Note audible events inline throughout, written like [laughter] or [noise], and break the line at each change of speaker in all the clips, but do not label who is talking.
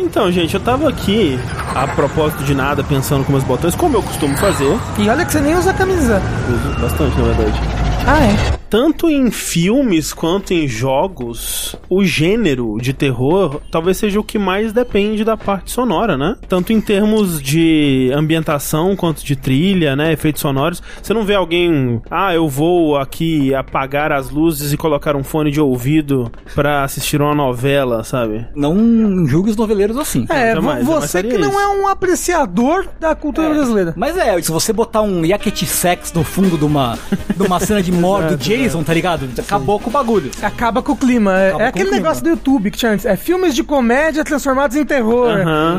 Então, gente, eu tava aqui, a propósito de nada, pensando com meus botões, como eu costumo fazer.
E olha que você nem usa camisa.
Uso bastante, na verdade.
Ah, é?
Tanto em filmes quanto em jogos, o gênero de terror talvez seja o que mais depende da parte sonora, né? Tanto em termos de ambientação quanto de trilha, né? Efeitos sonoros. Você não vê alguém, ah, eu vou aqui apagar as luzes e colocar um fone de ouvido pra assistir uma novela, sabe?
Não julgue os noveleiros assim.
É,
jamais,
vo-
jamais
você que não
isso.
é um apreciador da cultura brasileira.
Mas é, se você botar um yakety sex no fundo de uma, de uma cena de morte do [laughs] Jason, tá ligado? Acabou com o bagulho.
Acaba com o clima. É,
Acaba
é
com
aquele negócio do YouTube que tinha antes. É filmes de comédia transformados em terror.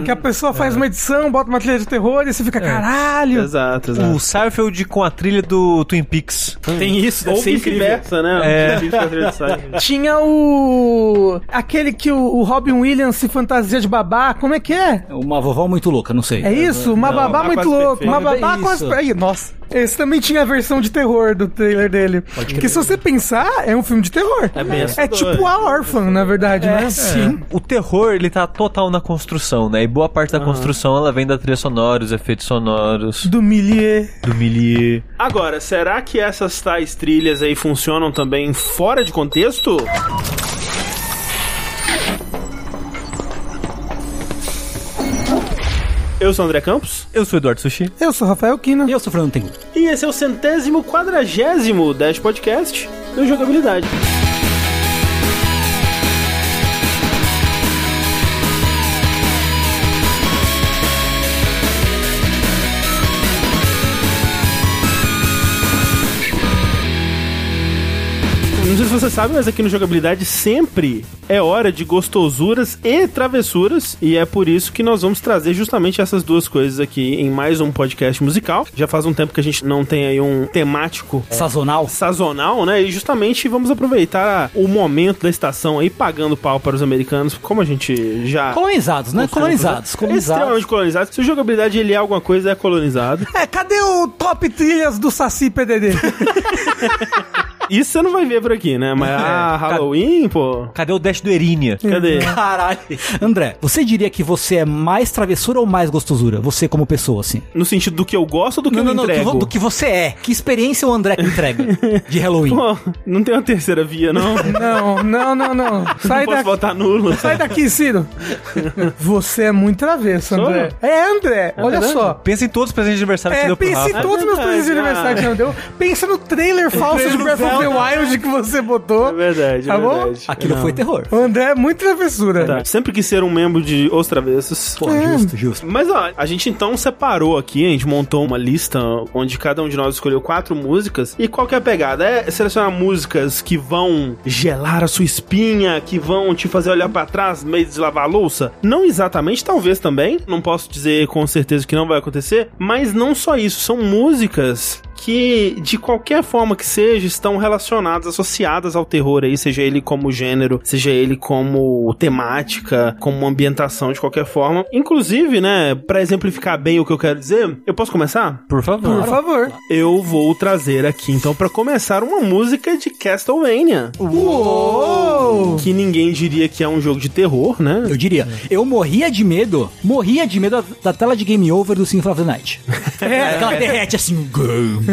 Que a pessoa faz uma edição, bota uma trilha de terror e você fica, caralho.
Exato, exato.
O Sarfield com a trilha do Twin Peaks.
Tem isso, deve
Ou
ser incrível.
vice-versa, né?
É. [laughs]
Tinha o. Aquele que o, o Robin Williams se fantasia de babá. Como é que é?
Uma vovó muito louca, não sei.
É isso? Uma
Não,
babá muito louca. Uma babá
É
quase.
isso.
Aí, nossa. Esse também tinha a versão de terror do trailer dele. Porque se você pensar, é um filme de terror.
É bem
É tipo a Orphan, na verdade, né?
sim.
O terror, ele tá total na construção, né? E boa parte da construção, ela vem da trilha sonora, os efeitos sonoros,
Do Millier.
do milieu.
Agora, será que essas tais trilhas aí funcionam também fora de contexto? Eu sou o André Campos
Eu sou o Eduardo Sushi.
Eu sou Rafael Kina.
E eu sou Fernando Tengu.
e esse é o centésimo quadragésimo Dash Podcast do Jogabilidade. Não sei se você sabe, mas aqui no Jogabilidade sempre é hora de gostosuras e travessuras. E é por isso que nós vamos trazer justamente essas duas coisas aqui em mais um podcast musical. Já faz um tempo que a gente não tem aí um temático
Sazonal.
sazonal, né? E justamente vamos aproveitar o momento da estação aí pagando pau para os americanos, como a gente já
Colonizados, né? Colonizados. Colonizados.
extremamente colonizado. Se o jogabilidade ele é alguma coisa, é colonizado.
É, cadê o top trilhas do Saci PDD? [laughs]
Isso você não vai ver por aqui, né? Mas ah, Halloween, pô.
Cadê o Dash do Erinha?
Cadê? [laughs]
Caralho. André, você diria que você é mais travessura ou mais gostosura? Você como pessoa, assim.
No sentido do que eu gosto ou do que
não,
eu
não, não. Do que,
entrego?
vo- do que você é. Que experiência o André que entrega de Halloween? [laughs]
Pô, não tem uma terceira via, não. [laughs]
não, não, não, não. Sai
não posso
daqui.
votar nulo.
Sai daqui, Ciro. Você é muito travesso,
Sou?
André. É, André. olha
verdade?
só.
Pensa em todos os presentes de aniversário que
É,
você deu pro
pense em
Rafa.
todos os meus presentes de
ah.
aniversário que não deu. Pensa no trailer falso de
do
Breath the
Zelda.
Wild que você botou.
É verdade,
Tá
é
bom?
verdade.
Aquilo
Não.
foi terror.
O André é muito travessura.
Tá. Sempre quis ser um membro de Os Travessos.
Pô,
É.
justo, justo.
Mas ó, a gente então separou aqui, a gente montou uma lista onde cada um de nós escolheu quatro músicas. E qual que é a pegada? É selecionar músicas que vão gelar a sua espinha, que vão te fazer olhar pra trás, meio de lavar a louça? Não exatamente, talvez também. Não posso dizer com certeza que não vai acontecer. Mas não só isso, são músicas que, de qualquer forma que seja, estão relacionadas, associadas ao terror aí, seja ele como gênero, seja ele como temática, como ambientação de qualquer forma. Inclusive, né, pra exemplificar bem o que eu quero dizer, eu posso começar?
Por favor.
Por favor.
Eu vou trazer aqui, então, pra começar, uma música de Castlevania.
Uou!
Que ninguém diria que é um jogo de terror, né?
Eu diria, eu morria de medo, morria de medo da, da tela de Game Over do Symphony of the Night. [laughs] É, aquela derrete assim,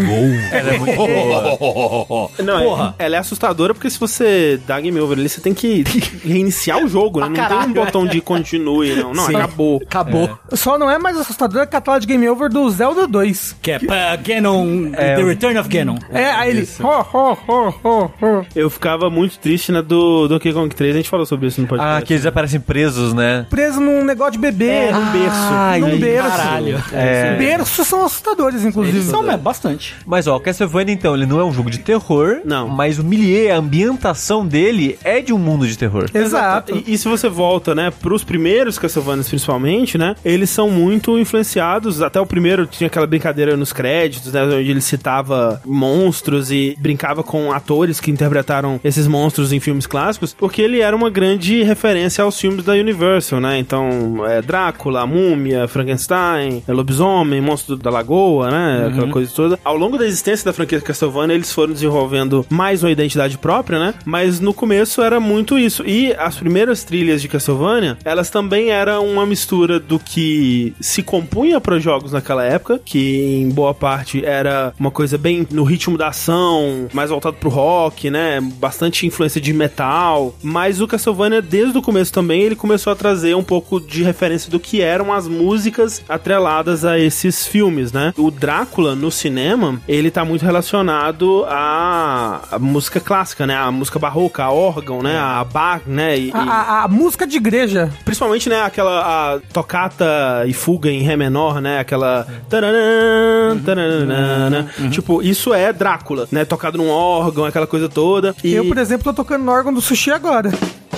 Over.
Ela é muito boa.
Não,
Porra.
é- ela é assustadora porque se você dá game over ali, você tem que [laughs] reiniciar o jogo, né? Não
caralho,
tem um botão de continue, não. Não,
Sim.
acabou.
Acabou.
Só não é mais assustador que a tela de Game Over do Zelda 2.
Que é pra Ganon, The Return of Ganon.
É, aí ele. Ho, ho, ho, ho, ho.
Eu ficava muito triste na do Donkey Kong 3, a gente falou sobre isso no podcast.
Ah, que eles aparecem presos, né?
Preso num negócio de bebê.
É, num berço.
Ai,
num berço.
caralho.
É.
Berços são assustadores, inclusive.
Eles são é, bastante.
Mas ó, o Castlevania então, ele não é um jogo de terror,
Não.
mas o milieu, a ambientação dele é de um mundo de terror.
Exato.
E, e se você volta, né, pros primeiros Castlevanias principalmente, né, eles são muito influenciados, até o primeiro tinha aquela brincadeira nos créditos, né, onde ele citava monstros e brincava com atores que interpretaram esses monstros em filmes clássicos, porque ele era uma grande referência aos filmes da Universal, né, então, é, Drácula, Múmia, Frankenstein, é, Lobisomem, Monstro da Lagoa, né, aquela coisa toda. Ao longo da existência da franquia Castlevania, eles foram desenvolvendo mais uma identidade própria, né? Mas no começo era muito isso. E as primeiras trilhas de Castlevania, elas também eram uma mistura do que se compunha para jogos naquela época, que em boa parte era uma coisa bem no ritmo da ação, mais voltado pro rock, né? Bastante influência de metal. Mas o Castlevania, desde o começo também, ele começou a trazer um pouco de referência do que eram as músicas atreladas a esses filmes, né? O Drácula no cinema, ele tá muito relacionado à, música clássica, né? A música barroca, a órgão, né? A bar, né? E,
A, a- a música de igreja.
Principalmente, né, aquela a tocata e fuga em ré menor, né, aquela taranã, taranã, tipo, isso é Drácula, né, tocado num órgão, aquela coisa toda. E,
Eu, por exemplo, tô tocando no órgão do sushi agora.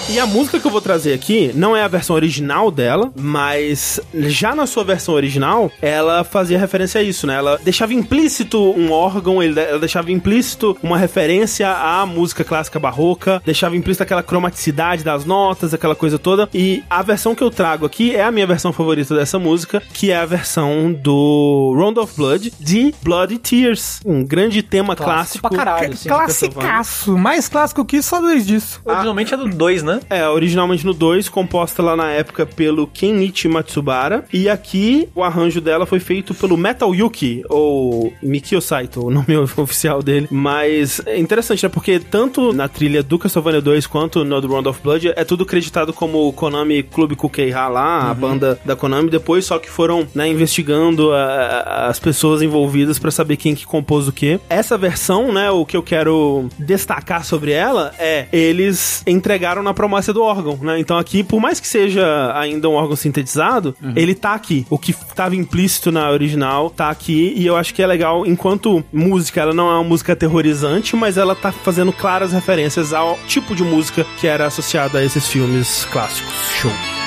E a música que eu vou trazer aqui não é a versão original dela, mas já na sua versão original, ela fazia referência a isso, né, ela deixava implícito um órgão, ela deixava implícito uma referência à música clássica barroca, deixava implícito aquela cromaticidade das notas, aquela coisa toda. E a versão que eu trago aqui é a minha versão favorita dessa música, que é a versão do Round of Blood de Bloody Tears, um grande tema clássico.
pra caralho, sim.
Classicaço. Mais clássico que isso, só dois disso.
Originalmente é do 2, né?
É, originalmente no 2, composta lá na época pelo Kenichi Matsubara. E aqui o arranjo dela foi feito pelo Metal Yuki, ou Mikio Saito, [laughs] o nome oficial dele. Mas é interessante, né? Porque tanto na trilha do Castlevania 2 quanto no do Round of Blood é tudo creditado como Konami Club Kukeiha lá, a banda da Konami. Depois só que foram né, investigando a- a- as pessoas envolvidas pra saber quem que compôs o quê. Essa versão, né, o que eu quero destacar sobre ela é eles entregaram na promessa do órgão, né? Então aqui, por mais que seja ainda um órgão sintetizado, ele tá aqui. O que tava implícito na original tá aqui e eu acho que é legal enquanto música, ela não é uma música aterrorizante, mas ela tá fazendo claras referências ao tipo de música que era associada a esses filmes clássicos. Show.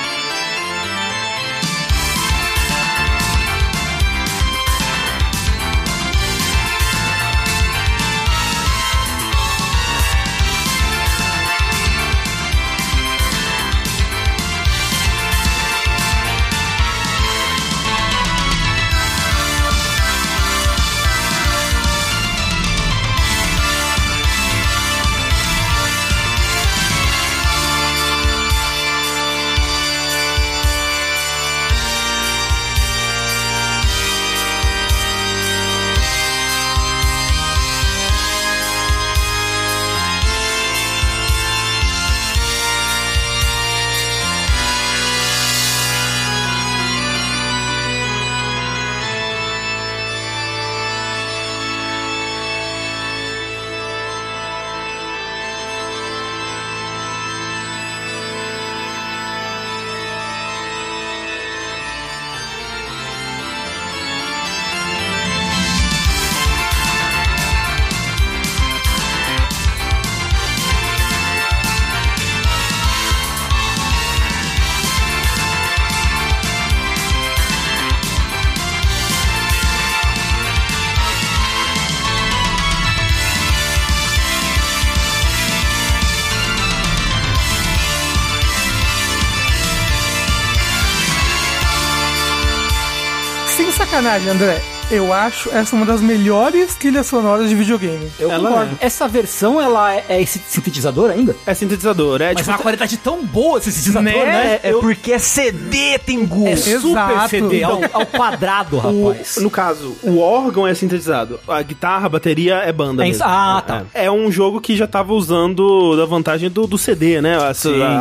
Sem sacanagem, André. Eu acho essa uma das melhores trilhas sonoras de videogame.
Eu
Ela
concordo. Essa versão, ela é, é esse sintetizador ainda?
É sintetizador, é
Mas
tipo
uma qualidade tão boa esse sintetizador,
Né?
né?
É, porque é CD, tem gosto.
É super
Exato.
CD ao, ao quadrado, [laughs]
O-
rapaz.
no caso, o órgão é sintetizado. A guitarra, a bateria é banda.
É
mesmo.
Ah, tá.
É, É um jogo que já tava usando da vantagem do, do CD, né? A,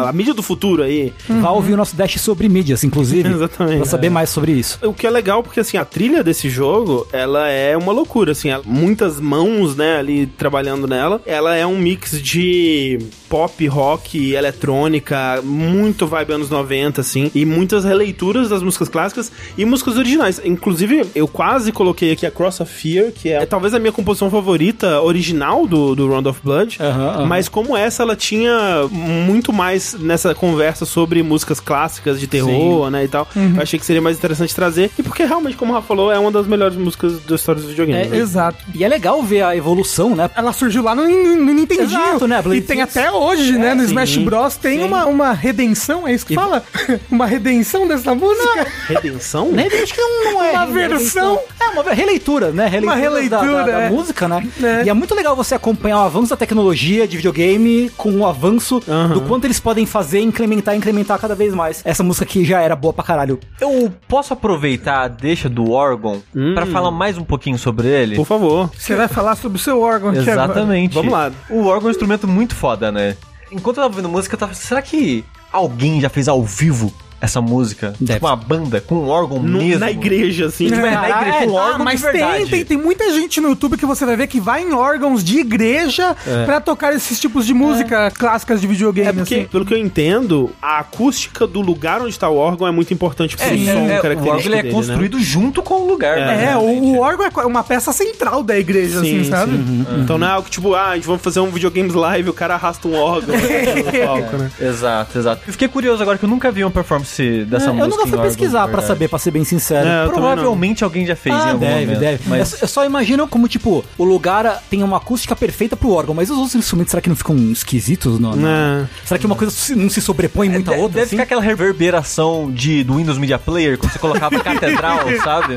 a, a mídia do futuro aí.
Vá ouvir o nosso Dash sobre mídias, inclusive. [laughs]
Exatamente.
Pra saber mais sobre isso.
O que é legal, porque assim, a trilha desse jogo, ela é uma loucura, assim, ela- muitas mãos, né, ali trabalhando nela. Ela é um mix de pop, rock, eletrônica, muito vibe anos 90, assim, e muitas releituras das músicas clássicas e músicas originais. Inclusive, eu quase coloquei aqui a Cross of Fear, que é, talvez a minha composição favorita original do, do Round of Blood, mas como essa, ela tinha muito mais nessa conversa sobre músicas clássicas de terror, né, e tal. Eu achei que seria mais interessante trazer, e porque realmente, como o Rafa falou, é uma das melhores músicas da história dos videogames.
É,
né?
Exato.
E é legal ver a evolução, né?
Ela surgiu lá no, no Nintendinho.
Exato, né?
E tem até hoje. Hoje, né, no
sim,
Smash Bros. tem
sim.
uma, uma redenção, é isso que fala? [laughs] uma redenção dessa música?
Redenção?
Nem acho que não, não é.
Uma
redenção.
versão.
É, uma releitura, né? Releitura
releitura,
da, da- da
é.
música, né?
É.
E é muito legal você acompanhar o avanço da tecnologia de videogame com o avanço do quanto eles podem fazer, incrementar, incrementar cada vez mais. Essa música aqui já era boa pra caralho.
Eu posso aproveitar a deixa do órgão pra falar mais um pouquinho sobre ele?
Por favor.
Você vai falar sobre o seu órgão.
Exatamente.
Vamos lá.
O órgão é um instrumento muito foda, né? Enquanto eu tava ouvindo música, eu tava. Será que alguém já fez ao vivo essa música?
Deve.
Tipo uma banda com um órgão
No-
mesmo?
na igreja, assim.
Tipo, é, na
Ah,
igreja,
é,
com
ah,
órgão
Mas
de verdade.
tem, tem, tem muita gente no YouTube que você vai ver que vai em órgãos de igreja pra tocar esses tipos de música clássicas de videogame.
É porque,
assim.
pelo que eu entendo, a acústica do lugar onde tá o órgão é muito importante pro
É,
som
é, é, o
característico
órgão ele é
dele,
construído junto com o lugar.
É,
É, o, o órgão é uma peça central da igreja,
né? Sim,
assim, sabe?
sim. Então não é algo tipo, ah, a gente vamos fazer um videogames live, o cara arrasta um órgão [laughs] no palco, né?
Exato, exato. Eu fiquei curioso agora que eu nunca vi uma performance dessa
É,
música.
eu nunca
em
fui pesquisar
verdade.
saber, pra ser bem sincero.
É,
Provavelmente alguém já fez em
Ah,
algum
deve,
momento.
deve.
Mas
Eu, só- imagino como, tipo, o lugar tem uma acústica perfeita pro órgão, mas os outros instrumentos, será que não ficam esquisitos? Não, não?
É.
Será que uma coisa não se sobrepõe muito à outra?
deve
assim?
ficar aquela reverberação de, do Windows Media Player quando você colocava [laughs] catedral, sabe?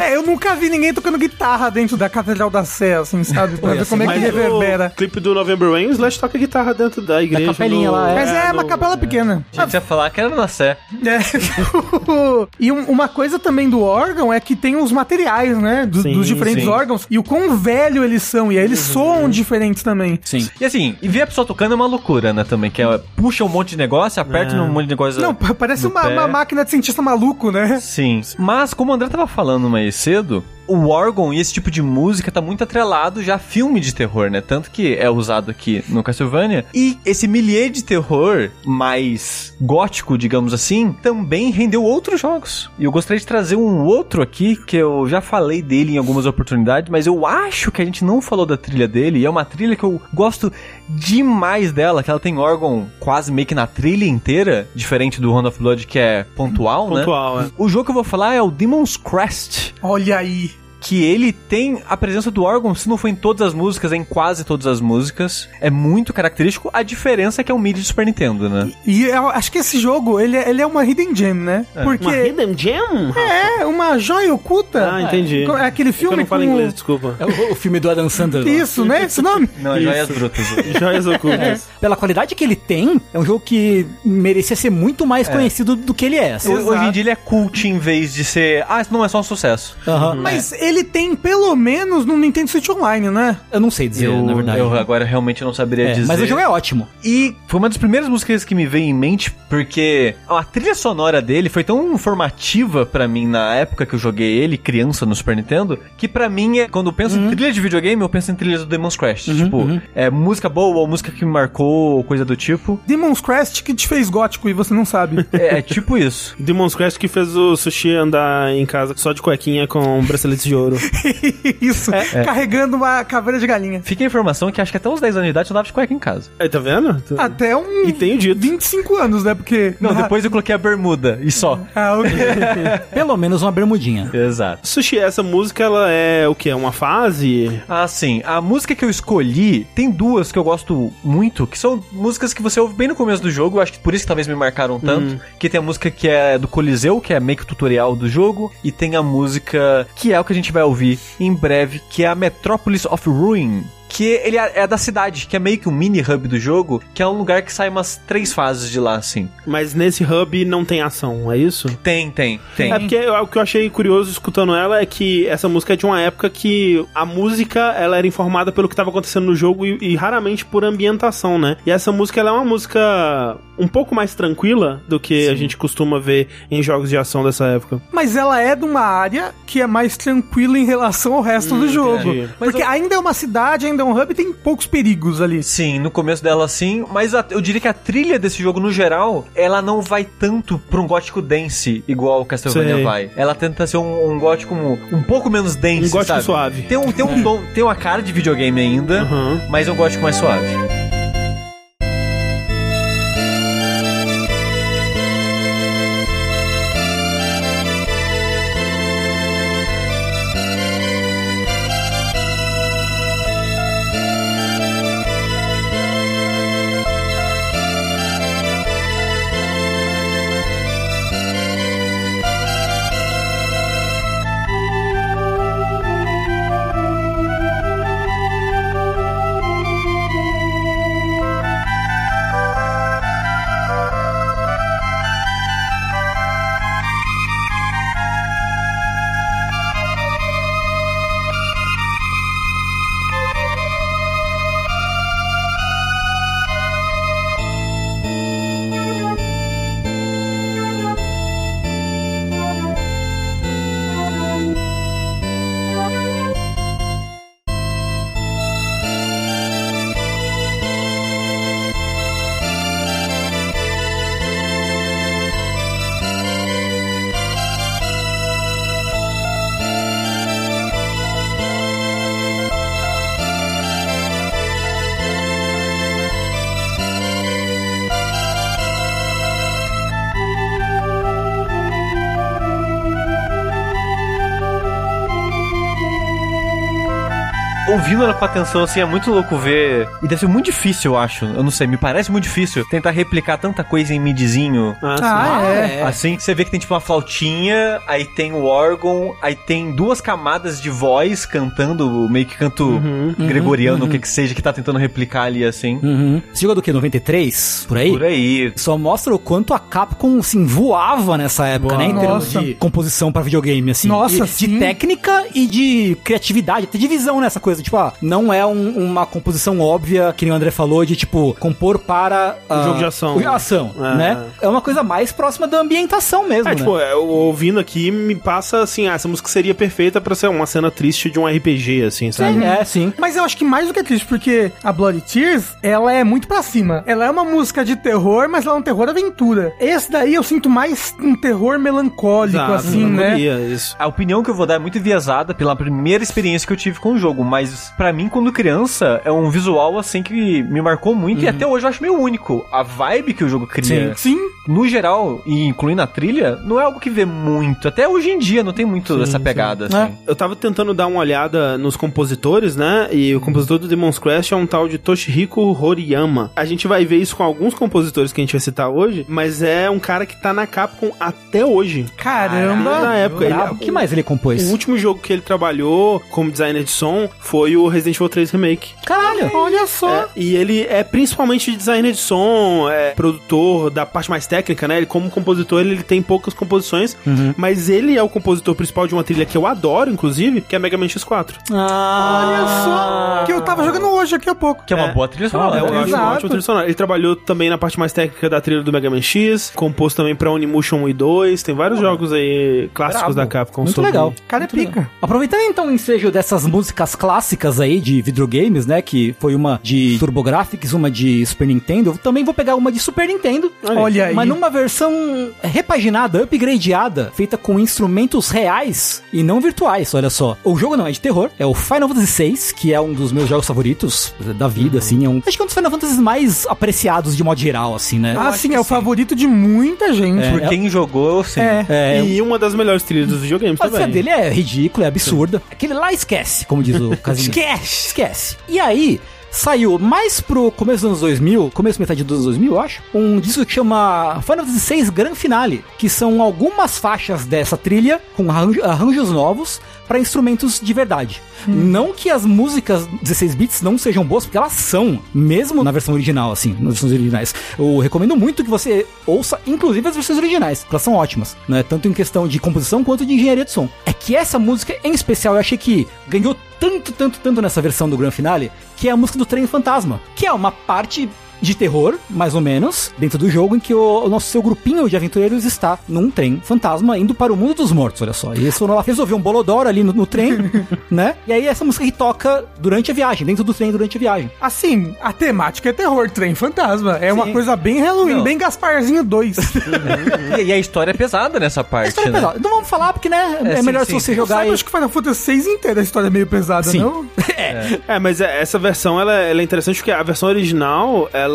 É, eu nunca vi ninguém tocando guitarra dentro da Catedral da Sé, assim, sabe? Pra ver como é que reverbera.
o clipe do November Rain, o Slash toca guitarra dentro da igreja.
capelinha
no-
lá, é.
Mas é, uma
no-
capela pequena.
A gente ia falar que era na Sé.
É. [laughs] e um- uma coisa também do órgão é que tem os materiais, né? do-
Sim,
dos diferentes
sim.
órgãos. E o quão velho eles são. E aí eles soam diferentes também.
Sim.
E assim, e ver a pessoa tocando é uma loucura, né, também. Que é, puxa um monte de negócio, aperta
É.
um monte de negócio.
Não, pa- parece uma, uma máquina de cientista maluco, né?
Sim. Mas, como o André tava falando mais cedo, o órgão e esse tipo de música tá muito atrelado já a filme de terror, né? Tanto que é usado aqui no Castlevania. E esse milieu de terror mais gótico, digamos assim, também rendeu outros jogos. E eu gostaria de trazer um outro aqui, que eu já falei dele em algumas oportunidades, mas eu acho que a gente não falou da trilha dele. E é uma trilha que eu gosto demais dela, que ela tem órgão quase meio que na trilha inteira, diferente do Round of Blood, que é pontual, né?
Pontual, é.
O jogo que eu vou falar é o Demon's Crest,
Olha aí.
Que ele tem a presença do órgão, se não for em todas as músicas, é em quase todas as músicas. É muito característico. A diferença é que é um MIDI de Super Nintendo, né?
E eu acho que esse jogo, ele, é- ele é uma hidden gem, né? Porque
Uma Hidden Gem?
é uma joia oculta.
Ah, entendi.
É aquele
É que eu
filme
não falo
com...
inglês, desculpa.
É o, o filme do Adam Sandler. lá.
Isso, né? Esse nome? [laughs]
Não, é
Isso.
Joias Brutas. [laughs]
Joias ocultas.
Pela qualidade que ele tem, é um jogo que merecia ser muito mais conhecido do que ele é. assim.
Ho- Hoje em dia ele é cult em vez de ser. Ah, isso não é só um sucesso.
Aham.
Mas ele tem pelo menos no Nintendo Switch Online, né?
Eu não sei dizer,
Eu,
na verdade.
eu agora realmente não saberia
É,
dizer.
mas o jogo é ótimo.
E foi uma das primeiras músicas que me veio em mente, porque a trilha sonora dele foi tão informativa pra mim na época que eu joguei ele, criança no Super Nintendo, que pra mim, é, quando eu penso em trilha de videogame, eu penso em trilhas do Demon's Crash. tipo, é música boa ou música que me marcou, ou coisa do tipo.
Demon's Crest que te fez gótico e você não sabe. [laughs]
É, é tipo isso.
Demon's Crest que fez o Sushi andar em casa só de cuequinha com braceletes de ouro. [laughs]
Isso. Carregando uma caveira de galinha.
Fica a informação que acho que até uns 10 anos de idade eu dava de cueca em casa.
Aí, tá vendo?
Até um.
E tenho dito.
25 anos, né? Porque.
Não, depois eu coloquei a bermuda e só. [laughs]
Ah, ok. [laughs]
Pelo menos uma bermudinha.
Exato.
Sushi, essa música, ela é o quê? É Uma fase?
Ah, sim. A música que eu escolhi, tem duas que eu gosto muito, que são músicas que você ouve bem no começo do jogo, eu acho que por isso que talvez me marcaram tanto. Que tem a música que é do Coliseu, que é meio que o tutorial do jogo, e tem a música que é o que a gente vai ouvir em breve, que é a Metropolis of Ruin. Que ele é é da cidade, que é meio que um mini hub do jogo, que é um lugar que sai umas três fases de lá, assim.
Mas nesse hub não tem ação, é isso?
Tem, tem, tem.
É porque eu- o que eu achei curioso escutando ela é que essa música é de uma época que a música ela era informada pelo que estava acontecendo no jogo e, e raramente por ambientação, né? E essa música ela é uma música um pouco mais tranquila do que a gente costuma ver em jogos de ação dessa época.
Mas ela é de uma área que é mais tranquila em relação ao resto do jogo. Porque ainda é uma cidade, ainda é um hub tem poucos perigos ali.
Sim, no começo dela sim, mas a- eu diria que a trilha desse jogo, no geral, ela não vai tanto pra um gótico dance igual o Castlevania
Sei.
vai. Ela tenta ser um, um gótico um, pouco menos dense,
Um gótico
sabe?
suave.
Tem, um, tem, um tom, tem uma cara de videogame ainda,
Aham.
mas é um gótico mais suave. Ouvindo ela com atenção, assim, é muito louco ver. E deve ser muito difícil, eu acho. Eu não sei, me parece muito difícil tentar replicar tanta coisa em midizinho.
Ah, sim.
Ah, é.
Assim, você vê que tem tipo uma flautinha, aí tem o órgão, aí tem duas camadas de voz cantando, meio que canto
Uhum.
gregoriano, o que que seja, que tá tentando replicar ali assim.
Uhum. Esse jogo é do que? 93? Por aí?
Por aí.
Só mostra o quanto a Capcom, assim, voava nessa época, né? Em termos
Nossa.
de composição pra videogame, assim.
Nossa,
E
sim.
De técnica e de criatividade, até de visão nessa coisa. Tipo, ah, não é um- uma composição óbvia, que nem o André falou, de, tipo, compor para... ah,
jogo de ação.
o- ação,
É,
né? É uma coisa mais próxima da ambientação mesmo,
É,
né?
tipo, eu ouvindo aqui, me passa assim, ah, essa música seria perfeita pra ser uma cena triste de um RPG, assim, sabe?
Sim, é, sim.
Mas eu acho que mais do que é triste, porque a Bloody Tears, ela é muito pra cima. Ela é uma música de terror, mas ela é um terror aventura. Esse daí eu sinto mais um terror melancólico,
Exato,
assim, né?
Isso.
A opinião que eu vou dar é muito enviesada pela primeira experiência que eu tive com o jogo, mas pra mim, quando criança, é um visual assim que me marcou muito e até hoje eu acho meio único. A vibe que o jogo cria,
Sim.
no geral, e incluindo a trilha, não é algo que vê muito. Até hoje em dia não tem muito essa pegada, assim.
Eu tava tentando dar uma olhada nos compositores, né? E o compositor do Demon's Crash é um tal de Toshihiko Horiyama. A gente vai ver isso com alguns compositores que a gente vai citar hoje, mas é um cara que tá na Capcom até hoje.
Caramba.
Na época, ele.
O que mais ele compôs?
o último jogo que ele trabalhou como designer de som foi o Resident Evil 3 Remake.
Caralho!
Olha só.
É, e ele é principalmente designer de som, é produtor da parte mais técnica, né? Ele, como compositor, ele, ele tem poucas composições, mas ele é o compositor principal de uma trilha que eu adoro, inclusive, que é Mega Man X4.
Ah,
Olha só. Que eu tava jogando hoje aqui há pouco.
Que é uma
É.
boa trilha
É,
sonora.
eu
né?
acho uma ótima trilha sonora. Ele trabalhou também na parte mais técnica da trilha do Mega Man X, compôs também pra Onimusha 1 e 2, tem vários jogos aí clássicos
Brabo.
da Capcom.
Muito
sobre-
legal.
Cara, é pica.
Aproveitando então o ensejo dessas músicas clássicas aí de videogames, né? Que foi uma de TurboGrafx, uma de Super Nintendo. Eu também vou pegar uma de Super Nintendo.
Olha aí.
Mas numa versão repaginada, upgradeada, feita com instrumentos reais e não virtuais, olha só. O jogo não é de terror, é o Final Fantasy VI, que é um dos meus jogos favoritos da vida, assim. É um, acho que é um dos Final Fantasies mais apreciados de modo geral, assim, né?
Ah, sim, é o favorito de muita gente.
Por quem jogou, sim.
É.
É,
E uma das melhores trilhas dos videogames
a trilha
também.
dele é ridícula, é absurda. Aquele lá esquece, como diz o Casimiro. [laughs]
Esquece.
Esquece. E aí, saiu mais pro começo dos anos 2000, começo metade dos anos 2000, eu acho, um disco que chama Final Fantasy VI Grand Finale, que são algumas faixas dessa trilha com arranjo- arranjos novos para instrumentos de verdade. Não que as músicas 16 bits não sejam boas, porque elas são, mesmo na versão original, assim, nas versões originais. Eu recomendo muito que você ouça, inclusive as versões originais, elas são ótimas, né? Tanto em questão de composição quanto de engenharia de som. É que essa música, em especial, eu achei que ganhou tanto, tanto, tanto nessa versão do Grand Finale, que é a música do Trem Fantasma, que é uma parte de terror, mais ou menos, dentro do jogo, em que o, o nosso seu grupinho de aventureiros está num trem fantasma indo para o mundo dos mortos, olha só. E eles foram lá resolver um bolodoro ali no, no trem, [laughs] né? E aí essa música que toca durante a viagem, dentro do trem durante a viagem.
Assim, a temática é terror, trem fantasma. É uma
Sim.
coisa bem Halloween,
Não.
bem Gasparzinho 2. [laughs]
E, e a história é pesada nessa
A
parte,
história é
né?
pesada. Não vamos falar porque, né? É,
É, sim,
melhor
sim.
se você jogar
sabe,
aí.
acho que Final Fantasy 6 inteira a história é meio pesada,
Sim.
não? [laughs]
É, mas é- essa versão ela, ela é interessante porque a versão original ela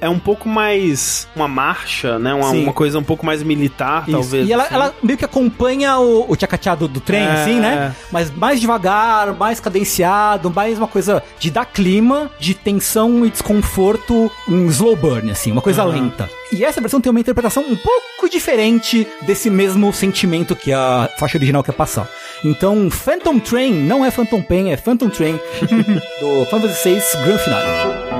é um pouco mais uma marcha, né? Uma, uma coisa um pouco mais militar,
Isso.
talvez.
E ela,
assim.
ela meio que acompanha o, o tchacatchá do, trem,
É,
assim, né?
é.
Mas mais devagar, mais cadenciado, mais uma coisa de dar clima, de tensão e desconforto em slow burn, assim, uma coisa lenta. E essa versão tem uma interpretação um pouco diferente desse mesmo sentimento que a faixa original quer passar. Então, Phantom Train não é Phantom Pain, é Phantom Train [laughs] do Fantasy VI Grand Finale.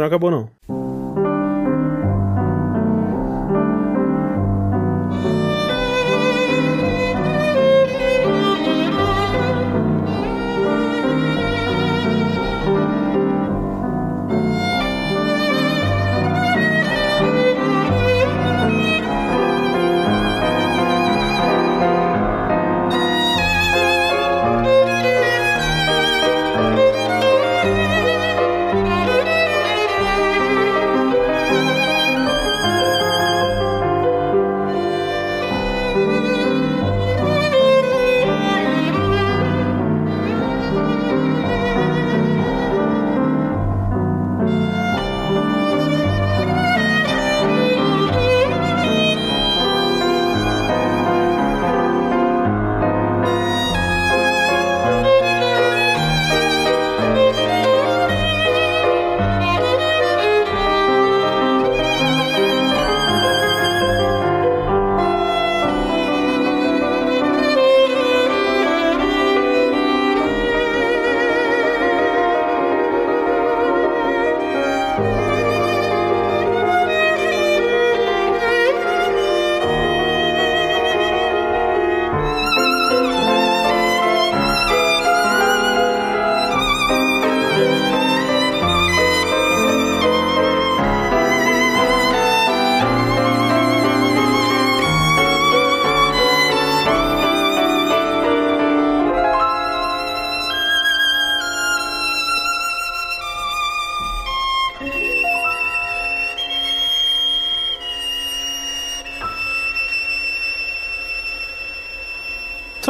Não acabou não.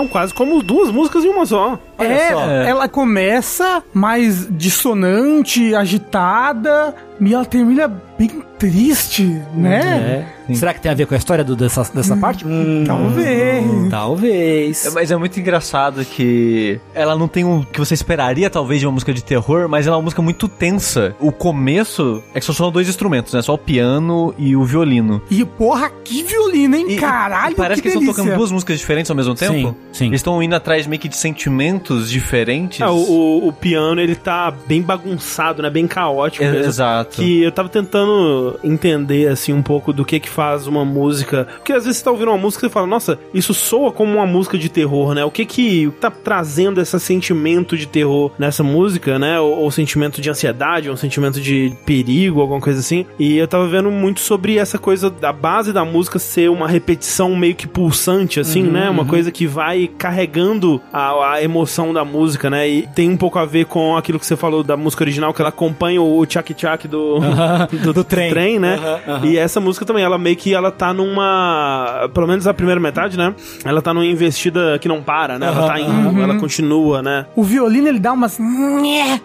São quase como duas músicas em uma só.
É,
só.
ela começa mais dissonante, agitada, e ela termina bem triste, né?
É. Será que tem a ver com a história do- dessa, dessa parte? Hum,
Talvez.
Talvez.
É, mas é muito engraçado que ela não tem o que você esperaria, talvez, de uma música de terror, mas ela é uma música muito tensa. O começo é que só são dois instrumentos, né? Só o piano e o violino.
E porra, que violino, hein?
E-
Caralho,
e parece que, eles
delícia.
estão tocando duas músicas diferentes ao mesmo tempo.
Sim, sim.
Eles estão indo atrás meio que de sentimentos diferentes.
É, o, o- o piano, ele tá bem bagunçado, né? Bem caótico
É,
mesmo.
Exato.
Que eu tava tentando entender, assim, um pouco do que que faz uma música. Porque às vezes você tá ouvindo uma música e fala, nossa, isso soa como uma música de terror, né? O que que tá trazendo esse sentimento de terror nessa música, né? Ou, ou sentimento de ansiedade, ou um sentimento de perigo, alguma coisa assim. E eu tava vendo muito sobre essa coisa da base da música ser uma repetição meio que pulsante, assim, né? Uma coisa que vai carregando a, a emoção da música, né? E tem um pouco a ver com aquilo que você falou da música original, que ela acompanha o tchak-tchak [laughs] do, do,
do trem.
né?
Aham, aham.
E essa música também, ela meio que ela tá numa. Pelo menos a primeira metade, né? Ela tá numa investida que não para, né? Ela tá em. Ela continua, né?
O violino ele dá umas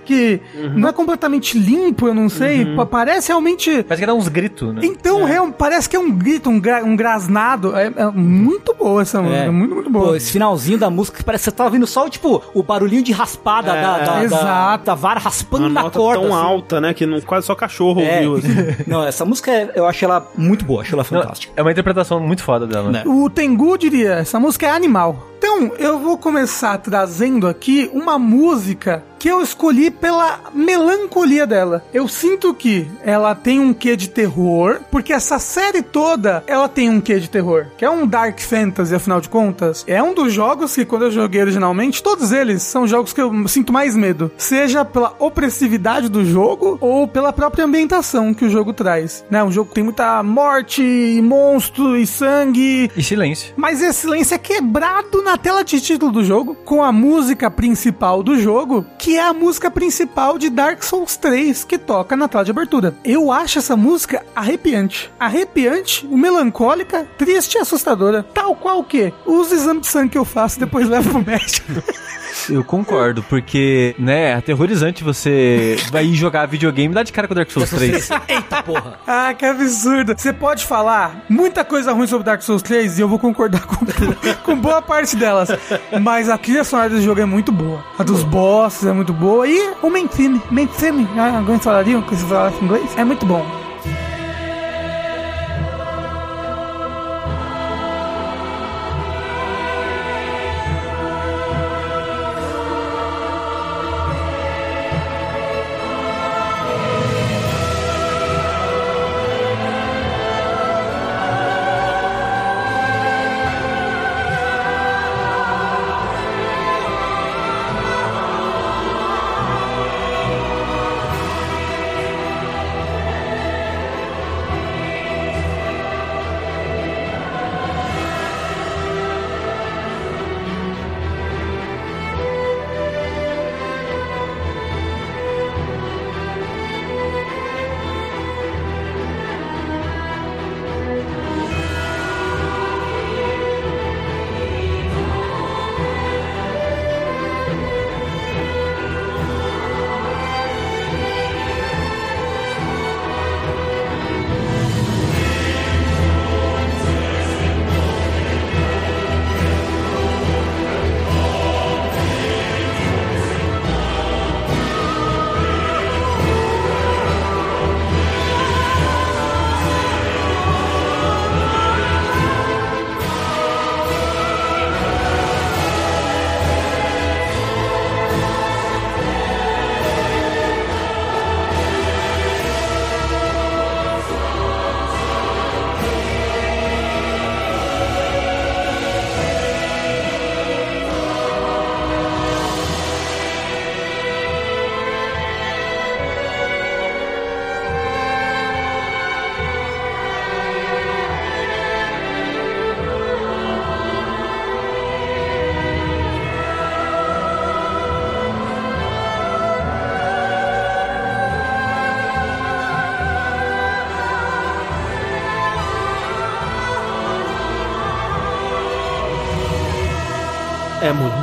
que
Uhum.
não é completamente limpo, eu não sei. pa- Parece realmente.
Parece que dá uns gritos, né?
Então, real- parece que é um grito, um, gra- um grasnado. É, é muito boa essa música. É. muito, muito boa.
Pô, esse finalzinho da música parece que você tá ouvindo só, tipo, o barulhinho de raspada
É,
da, da, da,
exato.
da vara raspando
Uma
na
nota
corda.
tão
assim.
alta, né? Que não, quase só cachorro
É.
ouviu, assim. [laughs]
Não, essa música é- eu acho ela muito boa, acho ela
Não,
fantástica.
é uma interpretação muito foda dela.
Né?
O Tengu diria, essa música é animal. Então, eu vou começar trazendo aqui uma música que eu escolhi pela melancolia dela. Eu sinto que ela tem um quê de terror, porque essa série toda, ela tem um quê de terror, que é um dark fantasy, afinal de contas. É um dos jogos que quando eu joguei originalmente, todos eles são jogos que eu sinto mais medo, seja pela opressividade do jogo ou pela própria ambientação que o jogo traz, né? Um jogo que tem muita morte, e monstro e sangue,
E silêncio.
mas esse silêncio é quebrado na tela de título do jogo com a música principal do jogo, que é a música principal de Dark Souls 3, que toca na tela de abertura. Eu acho essa música arrepiante. Arrepiante, melancólica, triste e assustadora. Tal qual o quê? Os exames de sangue que eu faço depois levo pro médico. [laughs]
Eu concordo, porque, né, é aterrorizante você vai ir jogar videogame e dar de cara com o Dark Souls 3.
Eita porra.
ah, que absurdo. Você pode falar muita coisa ruim sobre Dark Souls 3 e eu vou concordar com, [laughs] com boa parte delas. Mas a trilha sonora desse jogo é muito boa. A dos bosses é muito boa. E o main theme, main theme, ah, alguém falaria que se falasse em inglês? É muito bom.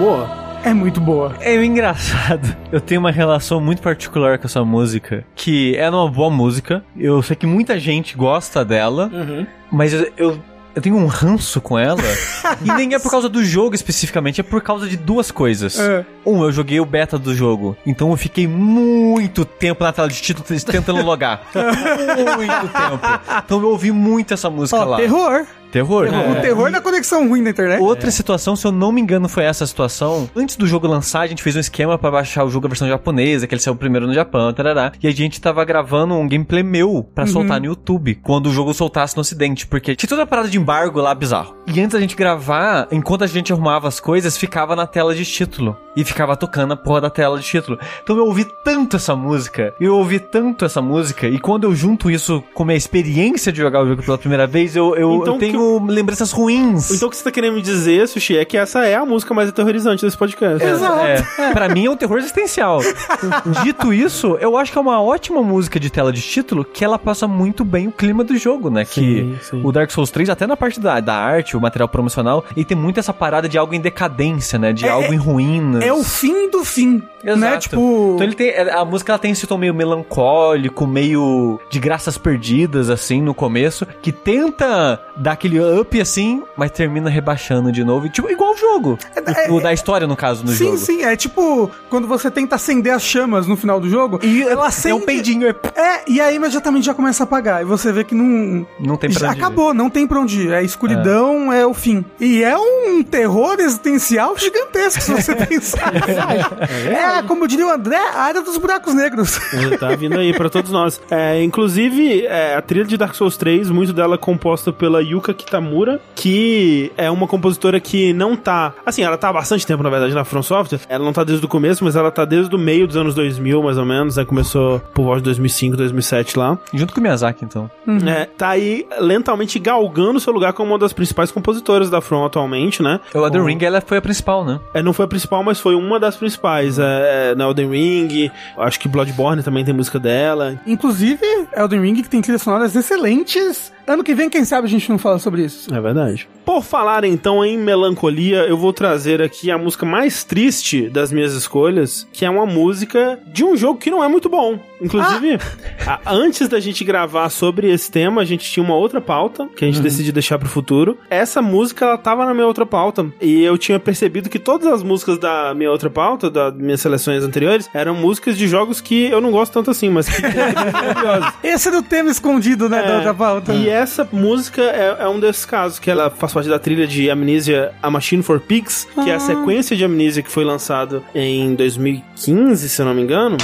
Boa.
É muito boa.
É engraçado. Eu tenho uma relação muito particular com essa música, que é uma boa música. Eu sei que muita gente gosta dela, mas eu, eu, eu tenho um ranço com ela. [laughs] e nem é por causa do jogo especificamente, é por causa de duas coisas.
É.
Um, eu joguei o beta do jogo, então eu fiquei muito tempo na tela de título tentando logar. [laughs] muito tempo. Então eu ouvi muito essa música
Ó,
lá.
terror.
Terror?
O terror da conexão ruim na internet.
Outra situação, se eu não me engano, foi essa situação. Antes do jogo lançar, a gente fez um esquema pra baixar o jogo a versão japonesa, que ele saiu primeiro no Japão, tarará. E a gente tava gravando um gameplay meu pra soltar no YouTube, quando o jogo soltasse no ocidente, porque tinha toda a parada de embargo lá bizarro. E antes da gente gravar, enquanto a gente arrumava as coisas, ficava na tela de título. E ficava tocando a porra da tela de título. Então eu ouvi tanto essa música, eu ouvi tanto essa música, e quando eu junto isso com a minha experiência de jogar o jogo pela primeira vez, eu, eu,
Então
eu
que
tenho lembranças ruins.
Então o que você tá querendo me dizer, Sushi, é que essa é a música mais aterrorizante desse podcast.
Exato.
É, pra mim é um terror existencial. Dito isso, eu acho que é uma ótima música de tela de título que ela passa muito bem o clima do jogo, né?
Sim,
que
sim.
o Dark Souls 3, até na parte da, da arte, o material promocional, ele tem muito essa parada de algo em decadência, né? De
É-
algo em ruínas.
É o fim do fim.
Exato.
Né? Tipo.
Então ele tem. A música ela tem esse tom meio melancólico, meio de graças perdidas, assim, no começo, que tenta dar aquele up assim, mas termina rebaixando de novo. e, Tipo, igual o jogo. O, o da história, no caso, no
sim,
jogo.
sim. É tipo quando você tenta acender as chamas no final do jogo. E ela acende.
É um peidinho, é-
É, e aí imediatamente já começa a apagar. E você vê que não.
não tem pra
Já
onde ir.
acabou, não tem pra onde ir. É escuridão, é. o fim. E é um terror existencial gigantesco, se você [laughs] pensar. é, como diria o André, a área dos buracos negros.
É, Tá vindo aí pra todos nós. É, inclusive, é, a trilha de Dark Souls 3, muito dela é composta pela Yuka Kitamura, que é uma compositora que não tá. Assim, ela tá há bastante tempo, na verdade, na From Software. Ela não tá desde o começo, mas ela tá desde o meio dos anos 2000, mais ou menos. Né? Começou por volta de 2005, 2007 lá.
Junto com o Miyazaki, então.
É, tá aí lentamente galgando seu lugar como uma das principais compositoras da From atualmente, né?
O Elden Ring, ela foi a principal, né?
É, não foi a principal, mas foi uma das principais. É, é, na Elden Ring, acho que Bloodborne também tem música dela.
Inclusive, Elden Ring, que tem trilhas sonoras excelentes. Ano que vem, quem sabe a gente não fala sobre isso.
É verdade. Por falar então em melancolia, eu vou trazer aqui a música mais triste das minhas escolhas, que é uma música de um jogo que não é muito bom. Inclusive, a- antes da gente gravar sobre esse tema, a gente tinha uma outra pauta que a gente decidiu deixar pro futuro. Essa música ela tava na minha outra pauta e eu tinha percebido que todas as músicas da minha outra pauta, das minhas seleções anteriores, eram músicas de jogos que eu não gosto tanto assim, mas que. [laughs]
Esse era o tema escondido, né, da
É,
outra pauta.
E essa música é, é um desses casos, que ela faz parte da trilha de Amnesia A Machine for Pigs, que é a sequência de Amnesia que foi lançado em 2015, se eu não me engano.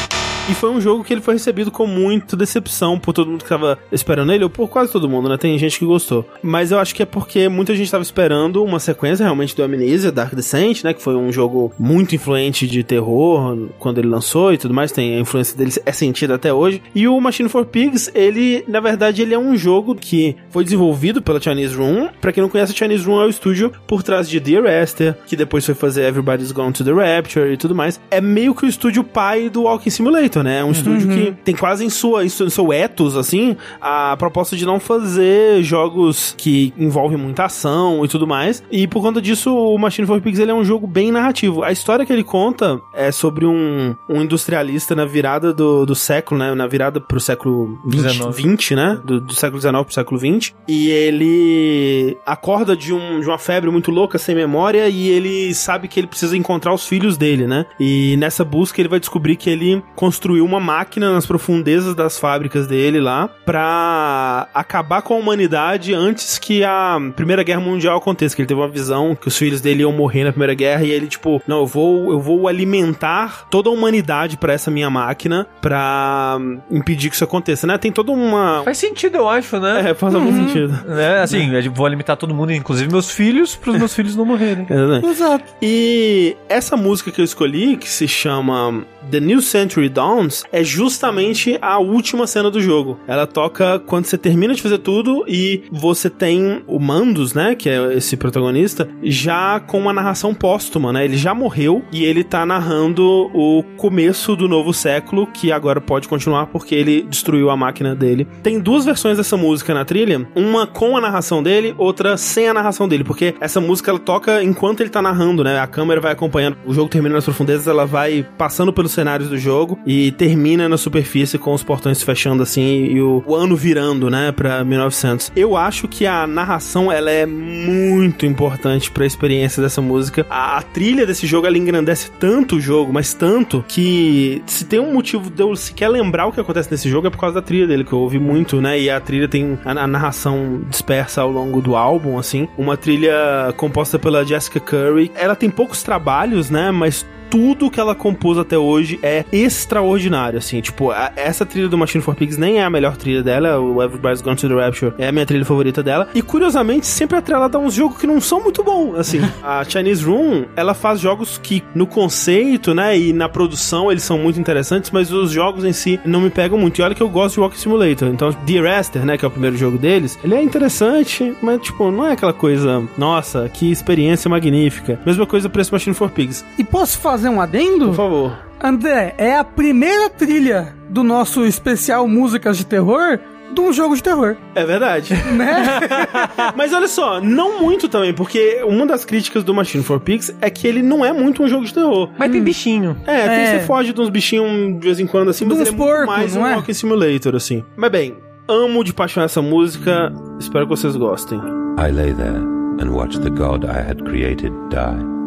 E foi um jogo que ele foi recebido com muita decepção por todo mundo que tava esperando ele, ou por quase todo mundo, né? Tem gente que gostou. Mas eu acho que é porque muita gente tava esperando uma sequência realmente do Amnesia, Dark Descent, né? Que foi um jogo muito influente de terror quando ele lançou e tudo mais. Tem a influência dele é sentida até hoje. E o Machine for Pigs, ele, na verdade, ele é um jogo que foi desenvolvido pela Chinese Room. Pra quem não conhece, a Chinese Room é o estúdio por trás de Dear Esther, que depois foi fazer Everybody's Gone to the Rapture e tudo mais. É meio que o estúdio pai do Walking Simulator, né? É um estúdio que tem quase em sua, em seu em seu ethos, assim, a proposta de não fazer jogos que envolvem muita ação e tudo mais. E por conta disso, o Machine for Pigs ele é um jogo bem narrativo. A história que ele conta é sobre um, um industrialista na virada do, do século, né? Na virada pro século 20,
19.
20 né? Do, do século 19 pro século 20. E ele acorda de, um, de uma febre muito louca, sem memória, e ele sabe que ele precisa encontrar os filhos dele, né? E nessa busca ele vai descobrir que ele construiu uma máquina nas profundezas das fábricas dele lá pra acabar com a humanidade antes que a Primeira Guerra Mundial aconteça. Que ele teve uma visão que os filhos dele iam morrer na Primeira Guerra e ele, tipo, não, eu vou, eu vou alimentar toda a humanidade pra essa minha máquina pra impedir que isso aconteça, né? Tem toda uma.
Faz sentido, eu acho, né?
É, faz algum sentido.
Né? Assim, eu vou limitar todo mundo, inclusive meus filhos, pros meus filhos não morrerem. [laughs]
Exatamente.
Exato.
E essa música que eu escolhi, que se chama The New Century Dawn, Sounds é justamente a última cena do jogo. Ela toca quando você termina de fazer tudo e você tem o Mandos, né, que é esse protagonista, já com uma narração póstuma, né? Ele já morreu e ele tá narrando o começo do novo século, que agora pode continuar porque ele destruiu a máquina dele. Tem duas versões dessa música na trilha, uma com a narração dele, outra sem a narração dele, porque essa música ela toca enquanto ele tá narrando, né? A câmera vai acompanhando. O jogo termina nas profundezas, ela vai passando pelos cenários do jogo e termina na superfície com os portões fechando assim e o, o ano virando, né, para 1900. Eu acho que a narração ela é muito importante para a experiência dessa música. A, a, trilha desse jogo ela engrandece tanto o jogo, mas tanto que se tem um motivo de eu sequer lembrar o que acontece nesse jogo é por causa da trilha dele que eu ouvi muito, né? E a trilha tem a, a narração dispersa ao longo do álbum, assim. Uma trilha composta pela Jessica Curry. Ela tem poucos trabalhos, né? Mas tudo que ela compôs até hoje é extraordinário, assim. Tipo, a, essa trilha do Machine for Pigs nem é a melhor trilha dela, o Everybody's Gone to the Rapture é a minha trilha favorita dela. E curiosamente, sempre atrelada a uns jogos que não são muito bons, assim. [laughs] a Chinese Room, ela faz jogos que no conceito, né, e na produção eles são muito interessantes, mas os jogos em si não me pegam muito. E olha que eu gosto de Walking Simulator. Então, The Raster, né, que é o primeiro jogo deles, ele é interessante, mas tipo, não é aquela coisa, nossa, que experiência magnífica. Mesma coisa pra esse Machine for Pigs.
E posso fazer um adendo?
Por favor.
André, é a primeira trilha do nosso especial Músicas de Terror de um jogo de terror.
É verdade. [laughs]
Né? [laughs]
Mas olha só, não muito também, porque uma das críticas do Machine for Pigs é que ele não é muito um jogo de terror.
Mas tem bichinho.
É, tem,
É.
você foge de uns bichinhos de vez em quando, assim,
De
mas
uns
ele é mais um
é?
Walking Simulator, assim. Mas bem, amo de paixão essa música, espero que vocês gostem.
I lay there and watched the god I had created die.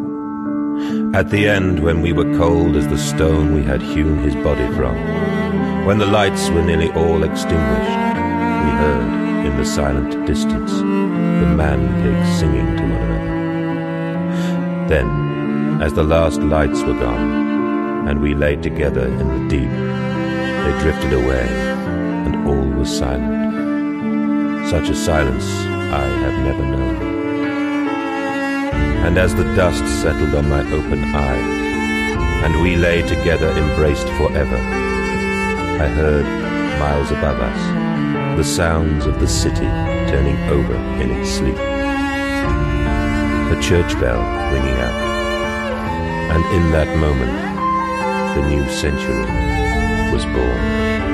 At the end, when we were cold as the stone we had hewn his body from, when the lights were nearly all extinguished, we heard in the silent distance the man pigs singing to one another. Then, as the last lights were gone, and we lay together in the deep, they drifted away, and all was silent. Such a silence I have never known. And as the dust settled on my open eyes, and we lay together embraced forever, I heard, miles above us, the sounds of the city turning over in its sleep. The church bell ringing out. And in that moment, the new century was born.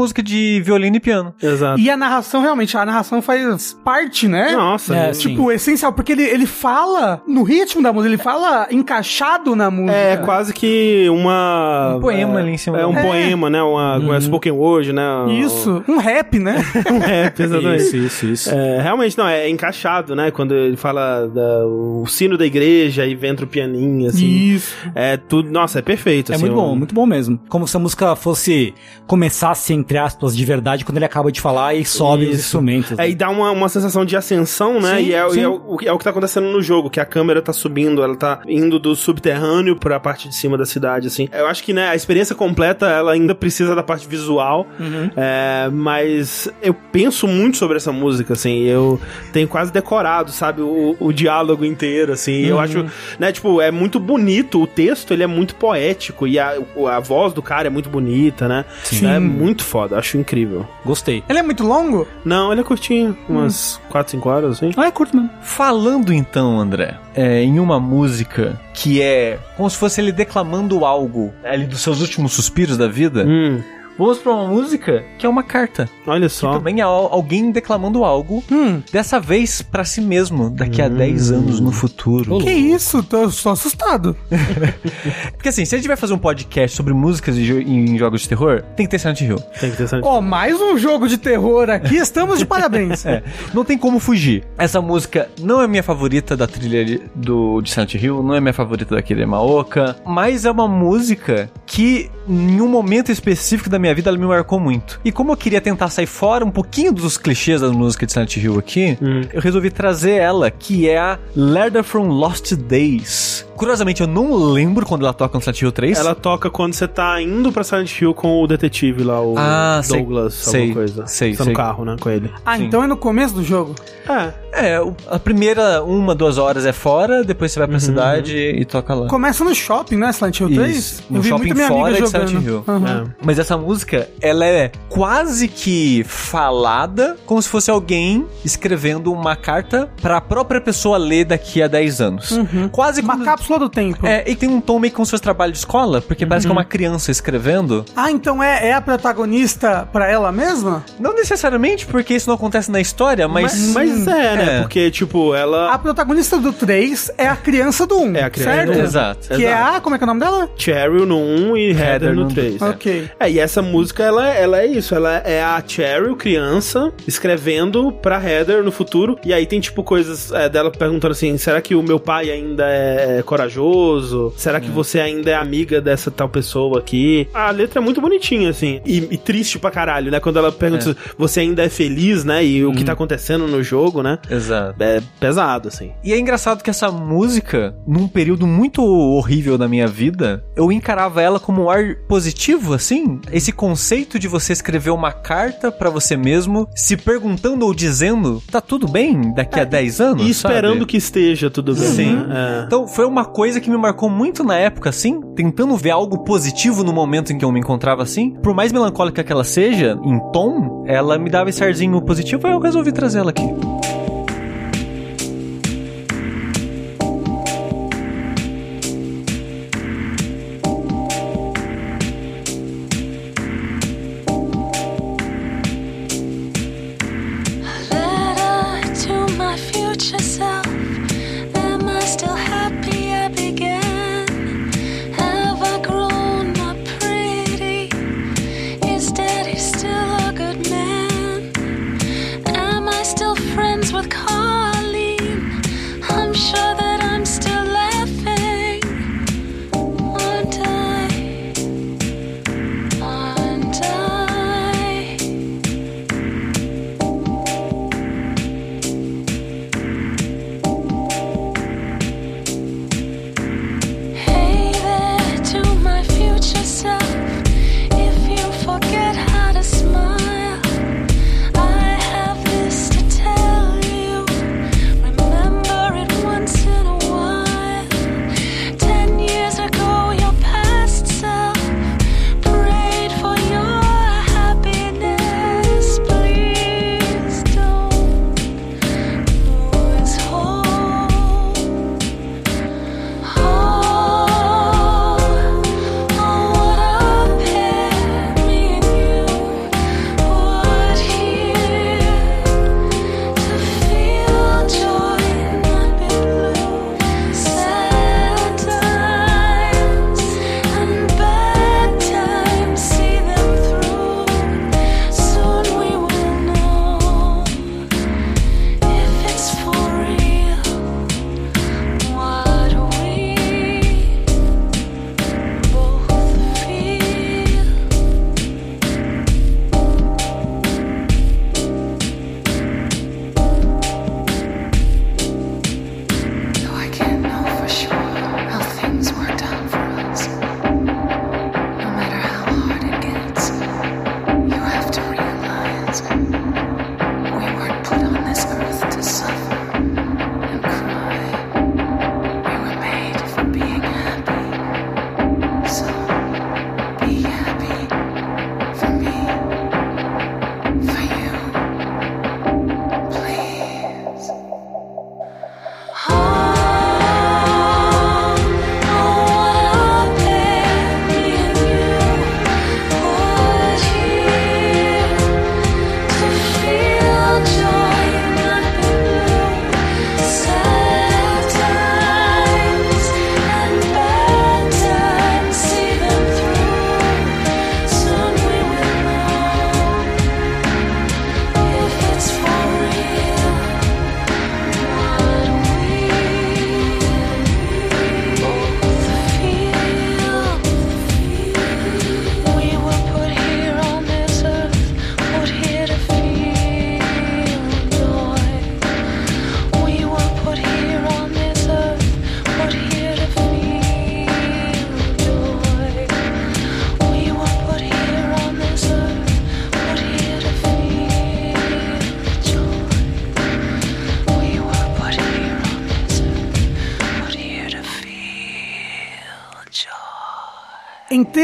Música de violino e piano.
Exato.
E a narração, realmente, a narração faz parte, né?
Nossa,
É,
gente.
sim.
Tipo, essencial, porque ele, ele fala no ritmo da música, ele fala encaixado na música.
É quase que uma.
Um poema
é,
ali em cima.
É um
É.
poema, né? Uma, uma spoken word, né?
Isso, um rap, né? [laughs]
Um rap, exatamente.
Isso, isso, isso.
É, realmente, não, é encaixado, né? Quando ele fala da, o sino da igreja e entra o pianinho, assim.
Isso.
É tudo. Nossa, é perfeito.
É
assim,
muito bom,
um-
muito bom mesmo. Como se a música fosse começasse, entre aspas, de verdade, quando ele acaba de falar e sobe os
Isso.
instrumentos.
É, e dá uma, uma sensação de ascensão, né?
Sim,
e é, e é o, é o que tá acontecendo no jogo, que a câmera tá subindo, ela tá indo do subterrâneo pra parte de cima da cidade, assim. Eu acho que, né, a experiência completa, ela ainda precisa da parte visual,
Uhum.
é, mas eu penso muito sobre essa música, assim, eu tenho quase decorado, sabe, o, o diálogo inteiro, assim, eu
Uhum.
acho, né, tipo, é muito bonito, o texto, ele é muito poético, e a, a voz do cara é muito bonita, né?
Sim.
É muito foda, acho incrível.
Gostei.
Ele é muito longo?
Não, ele é curtinho, umas 4, 5 horas, assim.
Ah, é curto mesmo.
Falando então, André, é, em uma música que é como se fosse ele declamando algo ali dos seus últimos suspiros da vida,
Hum.
Vamos pra uma música que é uma carta.
Olha só.
Também é al- alguém declamando algo,
Hum.
dessa vez pra si mesmo, daqui a 10 anos no futuro.
Que isso? Tô, tô assustado. [laughs]
Porque assim, se a gente vai fazer um podcast sobre músicas em, jo- em jogos de terror, tem que ter Silent Hill.
Tem que ter essa...
Ó, mais um jogo de terror aqui. Estamos de parabéns. [laughs]
É, não tem como fugir. Essa música não é minha favorita da trilha de- do, de Silent Hill, não é minha favorita daquele Maoka, mas é uma música que, em um momento específico da minha vida, ela me marcou muito. E como eu queria tentar sair fora um pouquinho dos clichês da música de Silent Hill aqui, eu resolvi trazer ela, que é a Letter from Lost Days. Curiosamente, eu não lembro quando ela toca no Silent Hill 3.
Ela toca quando você tá indo pra Silent Hill com o detetive lá, o
Ah, sei.
Douglas,
Sei,
alguma coisa.
sei,
Você tá
sei.
no carro, né, com ele.
Ah,
Sim.
então é no começo do jogo.
É,
É, a primeira uma, duas horas é fora, depois você vai pra
Uhum.
cidade e toca lá.
Começa no shopping, né, Silent Hill 3?
Isso, no
Eu vi
shopping fora
amiga
de Silent. Hill.
Aham.
é.
Mas essa música, ela é quase que falada, como se fosse alguém escrevendo uma carta pra própria pessoa ler daqui a 10 anos. Quase
Uma
como...
cápsula do tempo.
É, e tem um tom meio como se fosse trabalho de escola, porque parece que é uma criança escrevendo.
Ah, então é, é a protagonista pra ela mesma?
Não necessariamente porque isso não acontece na história, mas...
Mas é, né?
É.
Porque, tipo, ela.
A protagonista do 3 é a criança do 1.
É a criança
certo?
do um.
Exato.
Que é a. Como é que é o nome dela?
Cheryl no 1 e Heather,
Heather
no
no
3.
Ok.
É, e essa música, ela, ela é isso. Ela é a Cheryl, criança, escrevendo pra Heather no futuro. E aí tem, tipo, coisas é, dela perguntando assim: será que o meu pai ainda é corajoso? Será que você ainda é amiga dessa tal pessoa aqui? A letra é muito bonitinha, assim. E, e triste pra caralho, né? Quando ela pergunta se você ainda é feliz, né? E o que tá acontecendo no jogo, né?
Exato.
É pesado, assim.
E é engraçado que essa música, num período muito horrível da minha vida, eu encarava ela como um ar positivo, assim. Esse conceito de você escrever uma carta pra você mesmo, se perguntando ou dizendo, tá tudo bem daqui a 10 anos?
E esperando
sabe?
que esteja tudo bem.
Sim.
né? É.
Então foi uma coisa que me marcou muito na época, assim, tentando ver algo positivo no momento em que eu me encontrava assim. Por mais melancólica que ela seja, em tom, ela me dava esse arzinho positivo e eu resolvi trazer ela aqui.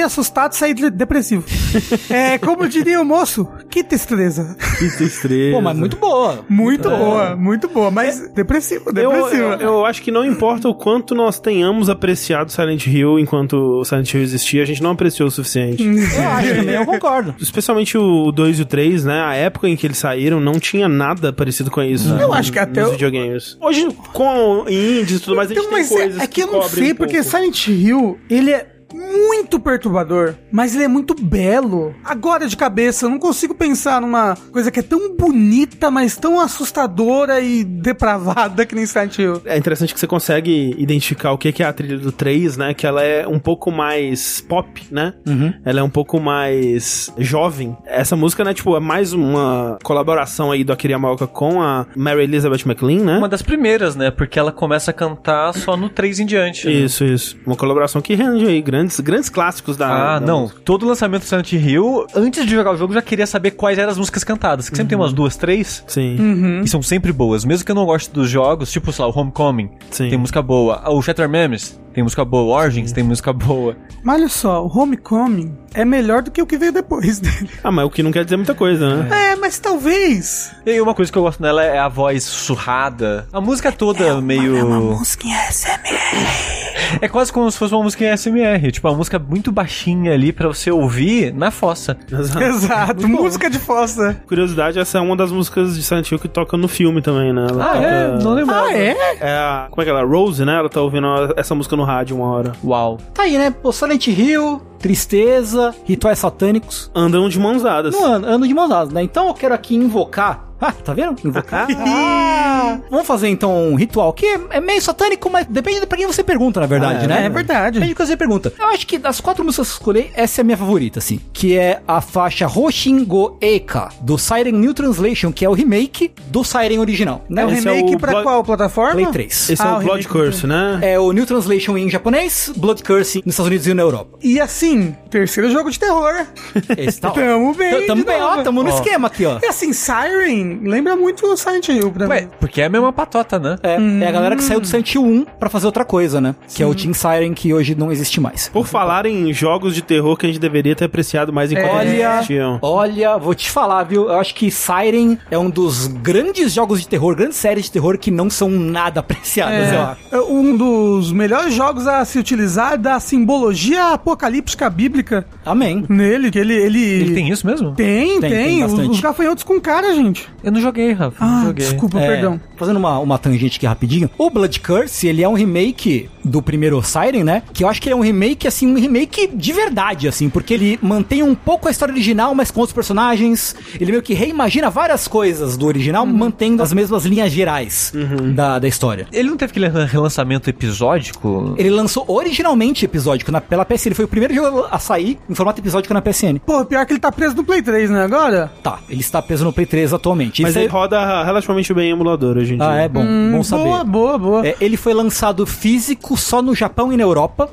Assustado e saí de- depressivo. [laughs] é, como diria o moço, que tristeza.
Que tristeza.
Pô, mas muito boa.
Muito boa, muito boa, mas depressivo,
Eu,
depressivo.
eu, eu acho que não importa o quanto nós tenhamos apreciado Silent Hill enquanto o Silent Hill existia, a gente não apreciou o suficiente. [laughs]
Eu acho também, eu concordo.
Especialmente o 2 e o 3, né? A época em que eles saíram não tinha nada parecido com isso.
Eu acho que até
nos videogames. Hoje, com indies e tudo mais, a gente
Então,
tem
mas
coisas
é, é que eu não
cobrem
sei,
um
porque
pouco.
Silent Hill, ele é muito perturbador, mas ele é muito belo. Agora de cabeça, eu não consigo pensar numa coisa que é tão bonita, mas tão assustadora e depravada que nem Silent Hill.
É interessante que você consegue identificar o que é a trilha do 3, né? Que ela é um pouco mais pop, né? Ela é um pouco mais jovem. Essa música, né, tipo, é mais uma colaboração aí do Akira Yamaoka com a Mary Elizabeth McLean, né?
Uma das primeiras, né? Porque ela começa a cantar só no 3 em diante. né?
Isso, isso. Uma colaboração que rende aí grandes, grandes clássicos da.
Ah,
da
não.
música.
Todo lançamento do Silent Hill, antes de jogar o jogo, eu já queria saber quais eram as músicas cantadas. Que sempre tem umas duas, três.
Sim.
Uhum.
E são sempre boas. Mesmo que eu não goste dos jogos, tipo, sei lá, o Homecoming.
Sim.
Tem música boa. Ah, O Shatter Memes tem música boa. O Origins tem música boa.
Mas olha só, o Homecoming é melhor do que o que veio depois dele.
Ah, mas o que não quer dizer muita coisa, né?
É, mas talvez.
E uma coisa que eu gosto nela é a voz sussurrada. A música toda meio.
música em SMR.
É quase como se fosse uma música em SMR. Tipo, uma música muito baixinha ali pra você ouvir na fossa. [laughs]
Exato.
Exato, música de fossa.
Curiosidade, essa é uma das músicas de Silent Hill que toca no filme também, né? Ela
Ah,
toca-
é? Não lembrava.
Ah, é?
É a. Como é que ela? Rose, né? Ela tá ouvindo essa música no rádio uma hora.
Uau.
Tá aí, né? Pô, Silent Hill, tristeza, rituais satânicos.
Andam de mãos dadas.
Não ando de mãos dadas, né? Então eu quero aqui invocar. Ah, tá vendo? Invocar. [laughs] Ah, vamos fazer então um ritual que é, é meio satânico, mas depende de pra quem você pergunta, na verdade,
Ah,
né?
É verdade.
Depende de quem você pergunta. Eu acho que das quatro músicas que eu escolhi, essa é a minha favorita, assim. Que é a faixa Hoshingo Eka, do Siren New Translation, que é o remake do Siren original. Né?
É o
é
remake
o
pra
Blood-
qual plataforma?
Play 3.
Esse
Ah,
é
o
o Blood Curse, né?
É o New Translation em japonês, Blood Curse nos Estados Unidos e na Europa.
E assim, terceiro jogo de terror. [laughs]
Tá
Tamo bem,
T- Tamo bem, ó, tamo no
Ó.
esquema aqui, ó.
E assim, Siren lembra muito o Silent Hill pra
Ué,
mim.
porque é a mesma patota, né?
É, é a galera que saiu do Silent Hill 1 pra fazer outra coisa, né? Que é o Team Siren, que hoje não existe mais.
Por falar em jogos de terror que a gente deveria ter apreciado mais enquanto eles
Olha,
existiam.
olha, vou te falar, viu? Eu acho que Siren é um dos grandes jogos de terror, grandes séries de terror que não são nada apreciadas, eu acho.
É um dos melhores jogos a se utilizar da simbologia apocalíptica bíblica
Amém.
nele, que ele... Ele,
Ele tem isso mesmo?
Tem,
Tem,
tem.
tem
os, os gafanhotos com cara, gente.
Eu não joguei, Rafa. não
Ah,
joguei.
desculpa,
É,
perdão.
Fazendo uma, uma tangente aqui rapidinho. O Blood Curse, ele é um remake do primeiro Siren, né? Que eu acho que ele é um remake, assim, um remake de verdade, assim, porque ele mantém um pouco a história original, mas com outros personagens. Ele meio que reimagina várias coisas do original,
Uhum.
mantendo as mesmas linhas gerais da, da história.
Ele não teve aquele relançamento episódico?
Ele lançou originalmente episódico na, pela PSN. Ele foi o primeiro jogo a sair em formato episódico na PSN.
Pô, pior que ele tá preso no Play 3, né, agora?
Tá, ele está preso no Play 3 atualmente.
Mas
Isso
ele
é-
roda relativamente bem em emulador hoje em dia.
Ah, é bom, bom saber.
Boa, boa, boa.
É, ele foi lançado físico só no Japão e na Europa,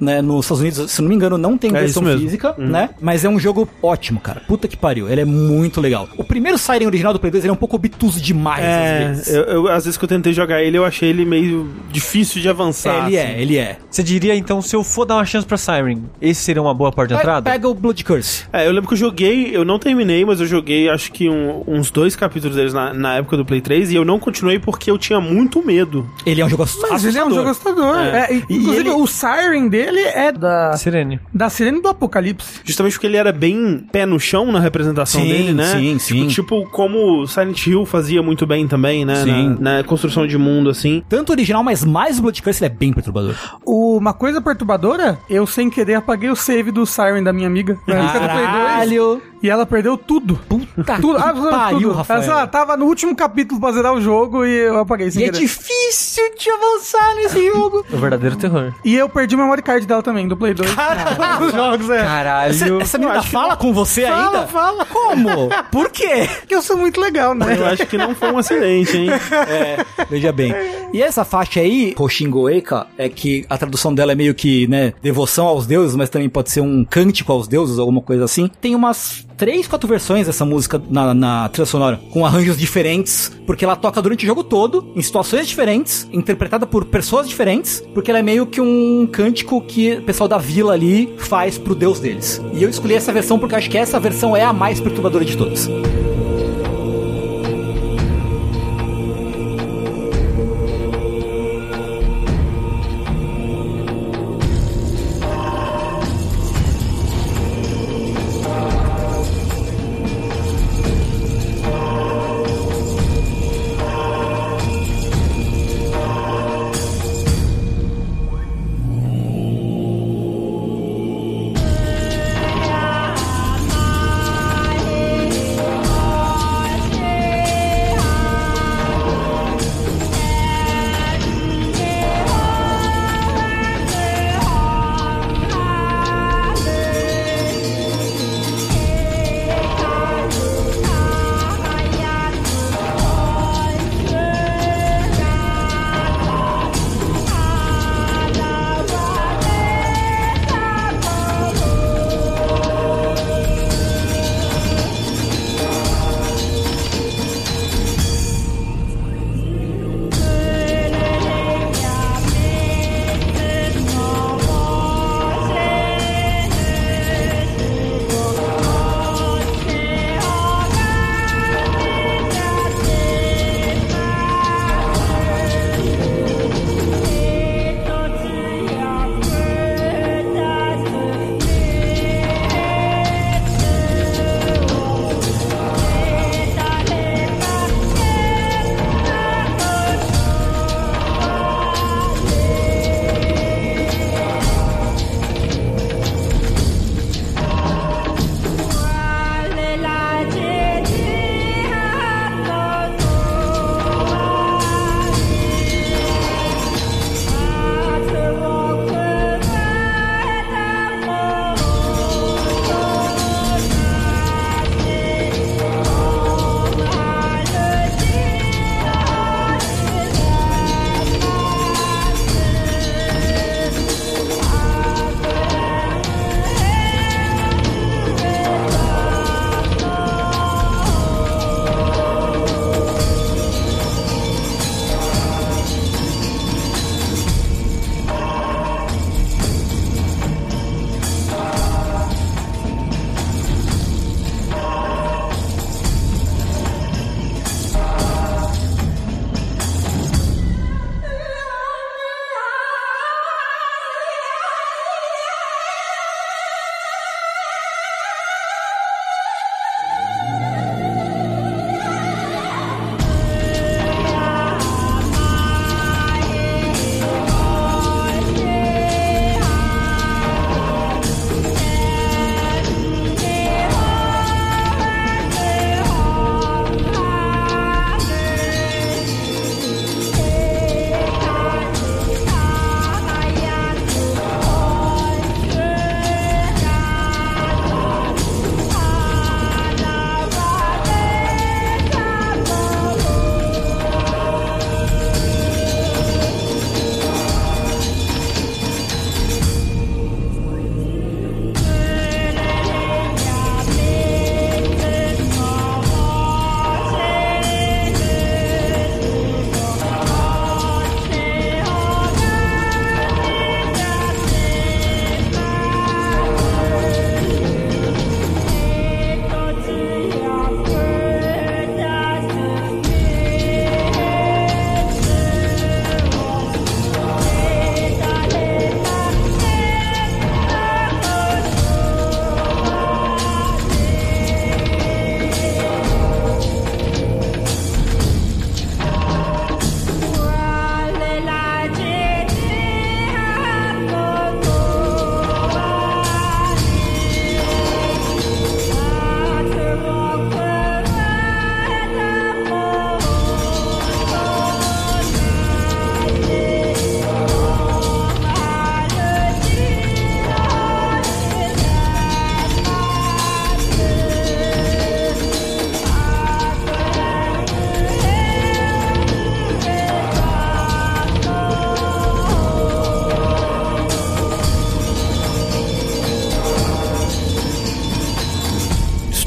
né? Nos Estados Unidos, se não me engano, não tem
É
versão
isso mesmo.
física, né? Mas é um jogo ótimo, cara. Puta que pariu. Ele é muito legal. O primeiro Siren original do Play 2 ele é um pouco obtuso demais,
É,
às vezes.
eu, eu- às vezes que eu tentei jogar ele, eu achei ele meio difícil de avançar.
ele
assim.
é, ele é.
Você diria, então, se eu for dar uma chance pra Siren, esse seria uma boa porta de entrada?
Pega o Blood Curse.
É, eu lembro que eu joguei, eu não terminei, mas eu joguei acho que um- uns dois capítulos deles na, na época do Play 3 e eu não continuei porque eu tinha muito medo.
Ele é um jogo
Mas ele é um jogo assustador.
É.
É, inclusive,
ele-
o Siren dele é da,
Sirene.
da Sirene do Apocalipse.
Justamente porque ele era bem pé no chão na representação
Sim,
dele, né?
sim,
Tipo,
sim.
Tipo como Silent Hill fazia muito bem também, né?
Sim.
Na, na construção de mundo, assim.
Tanto o original, mas mais o Blood Curse, ele é bem perturbador.
Uma coisa perturbadora, eu sem querer apaguei o save do Siren da minha amiga. Na época do Play 2,
Caralho!
E ela perdeu tudo.
Puta
Tudo,
que
absolutamente
pariu,
tudo.
Rafael.
Ela, lá, tava no último capítulo pra zerar o jogo e eu apaguei sem
E é
querer.
difícil de avançar nesse [laughs] jogo.
O verdadeiro terror.
E eu perdi o memory card dela também, do Play 2. [laughs] Os jogos, é.
Caralho.
Essa, essa menina fala com você
Fala,
ainda?
fala.
Como? Por quê?
Porque eu sou muito legal, né?
Eu acho que não foi um acidente, hein?
É, veja bem. E essa faixa aí, Hoshingo Eka, é que a tradução dela é meio que, né, devoção aos deuses, mas também pode ser um cântico aos deuses, alguma coisa assim. Tem umas três, quatro versões dessa música na, na trilha sonora, com arranjos diferentes, porque ela toca durante o jogo todo, em situações diferentes, interpretada por pessoas diferentes, porque ela é meio que um cântico que o pessoal da vila ali faz pro deus deles. E eu escolhi essa versão porque acho que essa versão é a mais perturbadora de todas.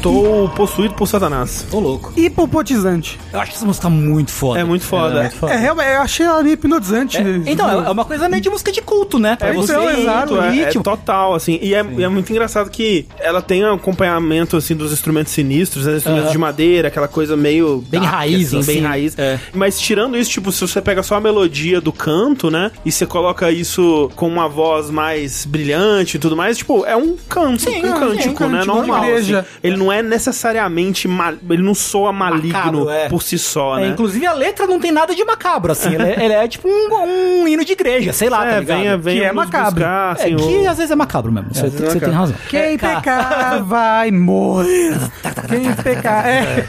Estou possuído por Satanás.
Tô louco.
Hipopotizante.
Eu acho essa música muito foda.
É muito foda.
É, realmente, eu achei ela meio hipnotizante.
Então, é é uma coisa meio de música de culto, né? Pra
É,
você
então, exato,
é, é
ritmo.
total, assim. E é, e é muito engraçado que ela tem um acompanhamento, assim, dos instrumentos sinistros, né? Instrumentos de madeira, aquela coisa meio...
Bem raiz,
assim, bem
assim.
raiz.
É.
Mas tirando isso, tipo, se você pega só a melodia do canto, né? E você coloca isso com uma voz mais brilhante e tudo mais, tipo, é um canto,
Sim,
um
sim,
cântico,
um
né? Normal. assim. Ele não é necessariamente... mal- Ele não soa maligno
Macabro, é.
por si só,
É,
né?
inclusive a letra não tem nada de macabro, assim. ele, é, ele é tipo um, um hino de igreja, sei lá, tá
É,
ligado?
venha, venha
Que é macabro.
buscar,
É,
assim,
que
o-
às vezes é macabro mesmo. Você,
é
tem
macabro.
razão.
Quem
É, cara,
pecar vai morrer. Quem pecar. É.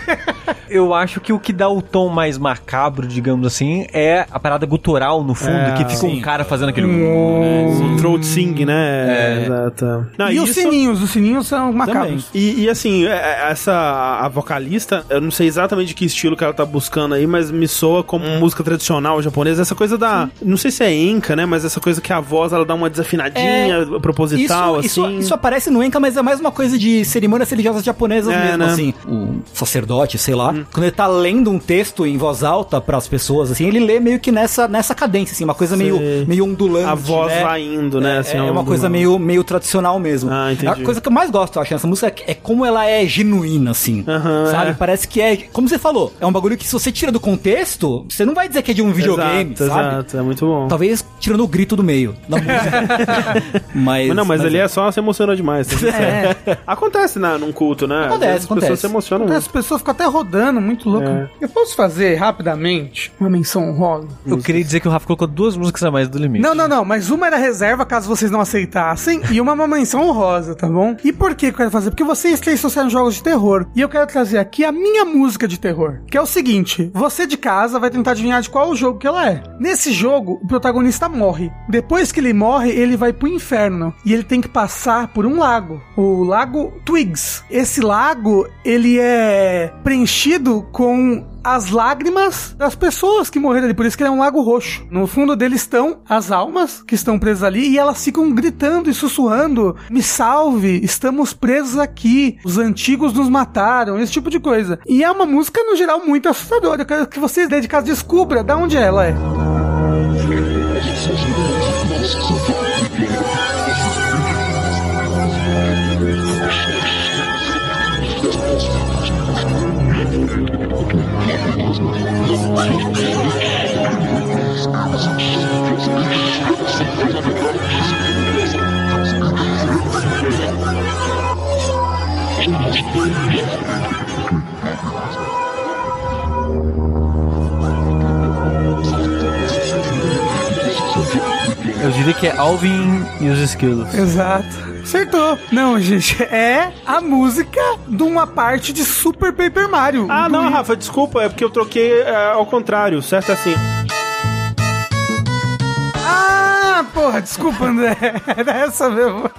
Eu acho que o que dá o tom mais macabro, digamos assim, é a parada gutural no fundo,
É,
que fica
sim.
um cara fazendo aquele.
O throat sing, né?
É.
Exato. Não,
E os
isso-
sininhos, os sininhos são macabros.
E, e, assim, é- é- essa a vocalista, eu não sei exatamente de que estilo que ela tá buscando aí, mas me soa como música tradicional japonesa. Essa coisa da. Não sei se é enca, né? Mas essa coisa que a voz ela dá uma desafinadinha proposital,
isso,
assim.
isso, isso aparece no Enka, mas é mais uma coisa de cerimônias religiosas japonesas
É,
mesmo,
né?
assim. O sacerdote, sei lá, quando ele tá lendo um texto em voz alta pras pessoas, assim, ele lê meio que nessa, nessa cadência, assim, uma coisa meio, meio ondulante.
a voz
né?
vai indo, né? assim,
é uma
longo
coisa meio, meio tradicional mesmo.
Ah, entendi.
A coisa que eu mais gosto, eu acho, nessa música é como ela é genuína, assim.
Aham,
sabe?
é.
Parece que é. Como você falou, é um bagulho que se você tira do contexto, você não vai dizer que é de um videogame,
exato,
sabe?
Exato, é muito bom.
Talvez tirando o grito do meio da música. mas, [laughs]
Mas não, mas, ali é só se emocionou demais. [laughs] ser certo. Acontece né, num culto, né?
Acontece,
As pessoas
acontece.
se emocionam
As pessoas ficam até rodando, muito louco.
É.
Eu posso fazer rapidamente uma menção honrosa?
Eu queria dizer que o Rafa colocou duas músicas a mais do limite.
Não, não, não, mas uma era reserva caso vocês não aceitassem e uma é uma menção honrosa, tá bom? E por que eu quero fazer? Porque vocês três trouxeram jogos de terror e eu quero trazer aqui a minha música de terror, que é o seguinte: você de casa vai tentar adivinhar de qual jogo que ela é. Nesse jogo, o protagonista morre. Depois que ele morre, ele vai pro inferno e ele tem que passar por um lago, o Lago Twigs. Esse lago, ele é preenchido com as lágrimas das pessoas que morreram ali. Por isso que ele é um lago roxo. No fundo dele estão as almas que estão presas ali e elas ficam gritando e sussurrando: Me salve, estamos presos aqui. Os antigos nos mataram, esse tipo de coisa. E é uma música, no geral, muito assustadora. Eu quero que vocês, dentro de casa, descubra de onde ela é.
Eu diria que é Alvin e os Esquilos.
Exato. Acertou. Não, gente, é a música de uma parte de Super Paper Mario.
Ah, não,
Wii.
Rafa, desculpa, é porque eu troquei é, ao contrário, certo? Assim.
Ah, porra, desculpa, André. Era [laughs] essa mesmo.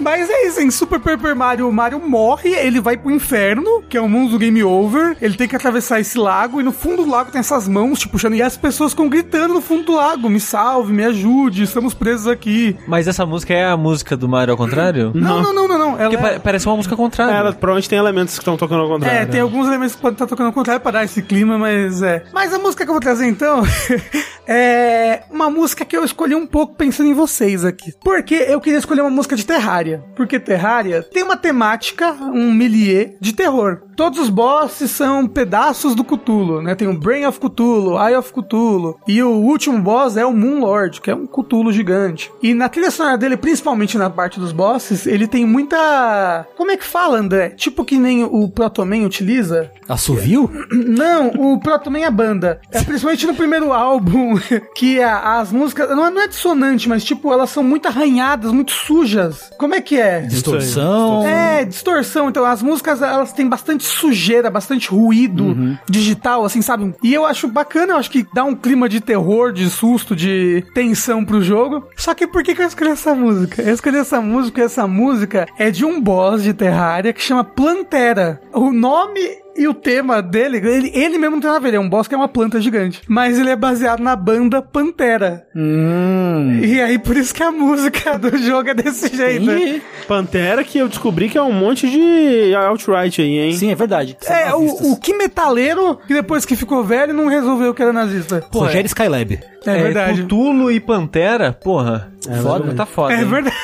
Mas é isso, em Super Paper Mario, o Mario morre, ele vai pro inferno, que é o mundo do Game Over. Ele tem que atravessar esse lago, e no fundo do lago tem essas mãos, tipo, puxando. E as pessoas ficam gritando no fundo do lago: me salve, me ajude, estamos presos aqui.
Mas essa música é a música do Mario ao contrário?
Não, não, não, não, não. Ela
Porque
é-
pa- parece uma música ao contrário.
Ela provavelmente tem elementos que estão tocando ao contrário.
É, tem alguns elementos que podem estar tocando ao contrário para dar esse clima, mas é. Mas a música que eu vou trazer então [laughs] é uma música que eu escolhi um pouco pensando em vocês aqui. Porque eu queria escolher uma música de Terraria. Porque Terraria tem uma temática, um milieu de terror. Todos os bosses são pedaços do Cthulhu, né? Tem o Brain of Cthulhu, Eye of Cthulhu. E o último boss é o Moon Lord, que é um Cthulhu gigante. E na trilha sonora dele, principalmente na parte dos bosses, ele tem muita. Como é que fala, André? Tipo que nem o Protoman utiliza.
Assovio? [clears throat]
Não, o Protoman é a banda. É principalmente no primeiro álbum, [laughs] que a- as músicas. Não é, não é dissonante, mas tipo, elas são muito arranhadas, muito sujas. Como é que é?
Distorção.
É, distorção. Então, as músicas, elas têm bastante sujeira, bastante ruído digital, assim, sabe? E eu acho bacana, eu acho que dá um clima de terror, de susto, de tensão pro jogo. Só que por que, que eu escolhi essa música? Eu escolhi essa música, essa música é de um boss de Terraria que chama Plantera. O nome E o tema dele, ele, ele mesmo não tem nada a ver, ele é um boss que é uma planta gigante. Mas ele é baseado na banda Pantera.
Hum.
E aí, por isso que a música do jogo é desse jeito.
Entendi.
Pantera que eu descobri que é um monte de outright aí, hein?
Sim, é verdade. São
É, o, o que metaleiro, que depois que ficou velho, não resolveu que era nazista.
Rogério Skylab.
É, verdade.
Cthulhu e Pantera, porra. Foda, tá foda.
É
hein?
verdade.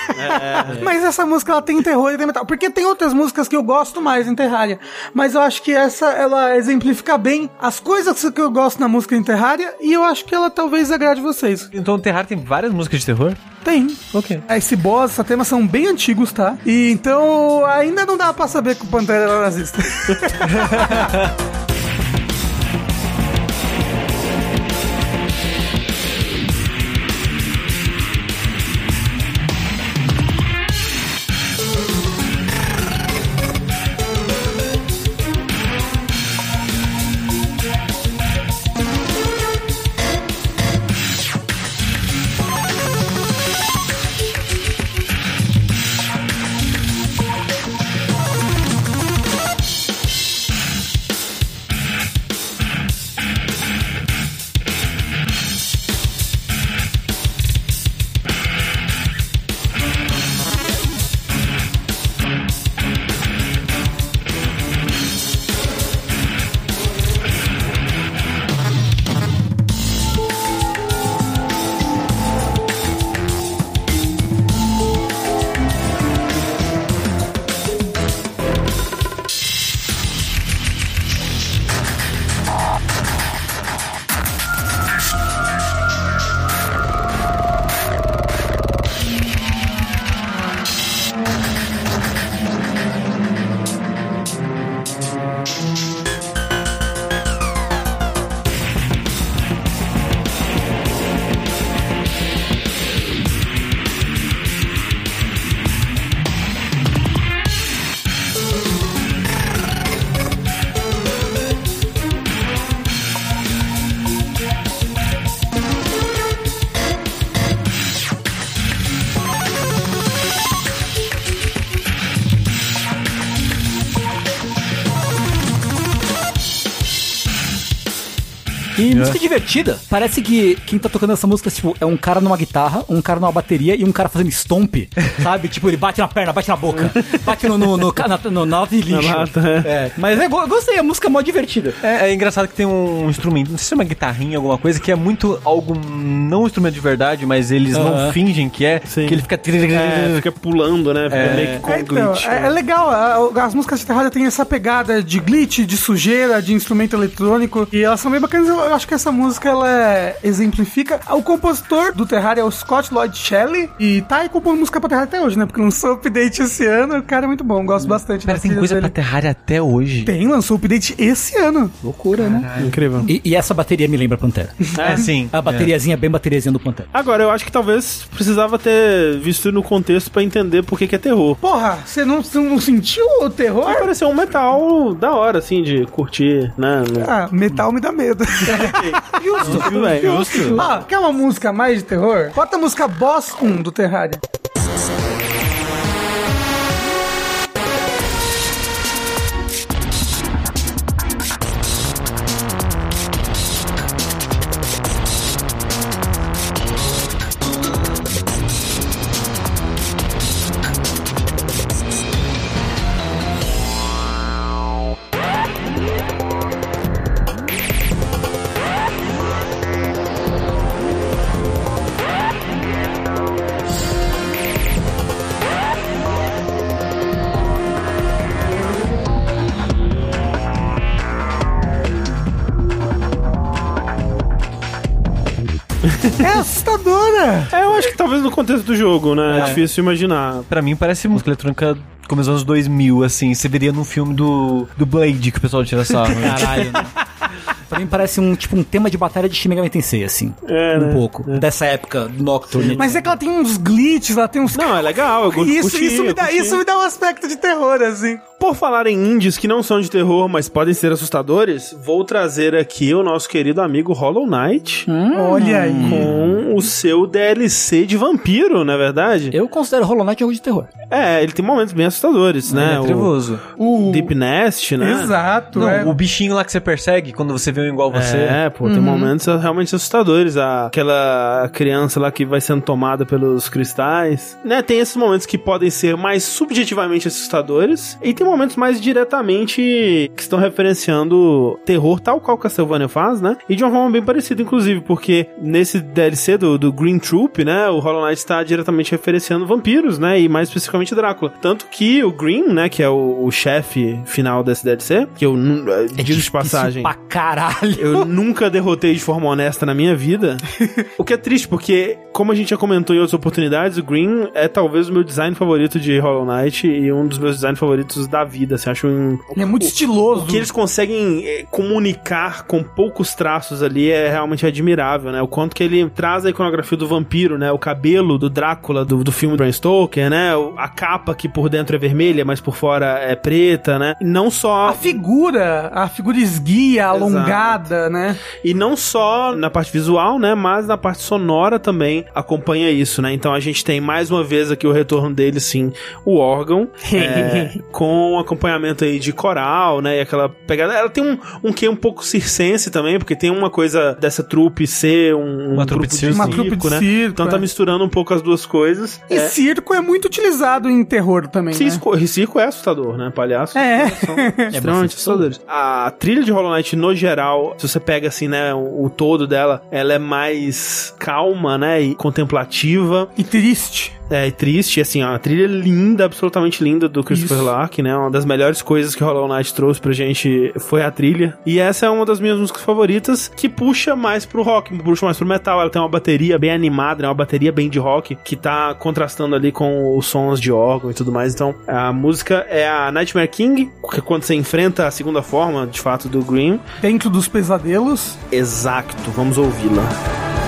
Mas essa música ela tem terror e tem metal. Porque tem outras músicas que eu gosto mais em Terraria. Mas eu acho que essa ela exemplifica bem as coisas que eu gosto na música em Terraria. E eu acho que ela talvez agrade vocês.
Então o Terraria tem várias músicas de terror?
Tem.
Ok.
Esse boss, esse tema são bem antigos, tá? E então ainda não dá pra saber que o Pantera era nazista. [laughs]
E música divertida. Parece que quem tá tocando essa música, tipo, é um cara numa guitarra, um cara numa bateria e um cara fazendo stomp, [laughs] sabe? Tipo, ele bate na perna, bate na boca, [laughs] bate no, no, no, na, no, na lata de lixo.
Lata, é.
É, Mas é, eu gostei, a música é mó divertida.
É, é engraçado que tem um instrumento, não sei se é uma guitarrinha, alguma coisa, que é muito algo não um instrumento de verdade, mas eles não
Aham.
fingem que é,
Sim.
que ele fica...
É, fica pulando, né? Fica
É.
meio que com
É, então,
glitch.
é, é legal, as músicas de Terraria têm essa pegada de glitch, de sujeira, de instrumento eletrônico, e elas são bem bacanas. Eu acho que essa música ela é- exemplifica. O compositor do Terraria é o Scott Lloyd Shelley, e tá aí compondo música pra Terraria até hoje, né? Porque lançou update esse ano, o cara é muito bom, gosto bastante das
tem coisa pra
dele.
Terraria até hoje.
Tem, lançou update esse ano.
Loucura, né?
Incrível.
E, e essa bateria me lembra Pantera. [laughs]
É, sim.
A bateriazinha, bem bateriazinha do Pantera.
Agora, eu acho que talvez precisava ter visto no contexto pra entender por que, que é terror.
Porra, você não, não sentiu o terror?
Vai parecer um metal da hora, assim, de curtir, né?
Ah, metal me dá medo. [laughs] [laughs]
Justo, tudo bem. Justo.
Ah, quer uma música mais de terror? Bota a música Boss 1 do Terraria.
Do jogo, né? É, difícil imaginar.
Pra mim parece música eletrônica como os anos 2000, assim. Você veria num filme do, do Blade que o pessoal tira sarro. né? [laughs]
Caralho, né? Pra mim parece um, tipo, um tema de batalha de Shin Megami Tensei, assim.
É,
um
né?
pouco. Dessa época do Nocturne.
Mas é que ela tem uns glitches, ela tem uns.
Não, é legal, eu curti,
isso, isso, me dá,
curti.
isso me dá um aspecto de terror, assim.
Por falar em indies que não são de terror, mas podem ser assustadores, vou trazer aqui o nosso querido amigo Hollow Knight
Olha aí.
com o seu DLC de vampiro, não é verdade?
Eu considero Hollow Knight jogo de terror.
É, ele tem momentos bem assustadores, né?
é trevoso.
O...
O Deep Nest, né?
Exato,
Não,
é.
o bichinho lá que você persegue quando você vê um igual você.
É, pô, tem momentos realmente assustadores. A- Aquela criança lá que vai sendo tomada pelos cristais. Né, tem esses momentos que podem ser mais subjetivamente assustadores. E tem momentos mais diretamente que estão referenciando terror, tal qual Castlevania faz, né? E de uma forma bem parecida, inclusive, porque nesse DLC do, do Green Troop, né? O Hollow Knight está diretamente referenciando vampiros, né? E mais especificamente Drácula. Tanto que o Green, né? Que é o, o chefe final desse DLC, que eu eh, digo de passagem.
Pra caralho.
Eu nunca derrotei de forma honesta na minha vida. [laughs] o que é triste, porque, como a gente já comentou em outras oportunidades, o Green é talvez o meu design favorito de Hollow Knight e um dos meus designs favoritos da vida. Assim, acho um.
É muito estiloso.
O que eles conseguem eh, comunicar com poucos traços ali é realmente admirável, né? O quanto que ele traz a iconografia do vampiro, né? O cabelo do Drácula, do, do filme Bram Stoker, né? O- A capa que por dentro é vermelha, mas por fora é preta, né? E não só
A figura, a figura esguia, alongada, né?
E não só na parte visual, né? Mas na parte sonora também acompanha isso, né? Então a gente tem mais uma vez aqui o retorno dele, sim, o órgão, [laughs] é, com acompanhamento aí de coral, né? E aquela pegada. Ela tem um, um quê um pouco circense também, porque tem uma coisa dessa trupe ser um,
Uma
um
trupe de circo.
Uma trupe de
né?
circo,
Então tá
é.
misturando um pouco as duas coisas.
E
É,
circo é muito utilizado em terror também, né?
Circo, circo é assustador, né? Palhaço.
É.
São [laughs] extremamente assustadores. A trilha de Hollow Knight, no geral, se você pega assim, né, o, o todo dela, ela é mais calma, né, e contemplativa.
E triste.
É, triste, assim, ó, a trilha linda, absolutamente linda do Christopher
Isso.
Lark, né? Uma das melhores coisas que Hollow Knight trouxe pra gente foi a trilha. E essa é uma das minhas músicas favoritas, que puxa mais pro rock, puxa mais pro metal. Ela tem uma bateria bem animada, né? Uma bateria bem de rock, que tá contrastando ali com os sons de órgão e tudo mais. Então, a música é a Nightmare King, que é quando você enfrenta a segunda forma, de fato, do Green.
Dentro dos pesadelos.
Exato, vamos ouvi-la.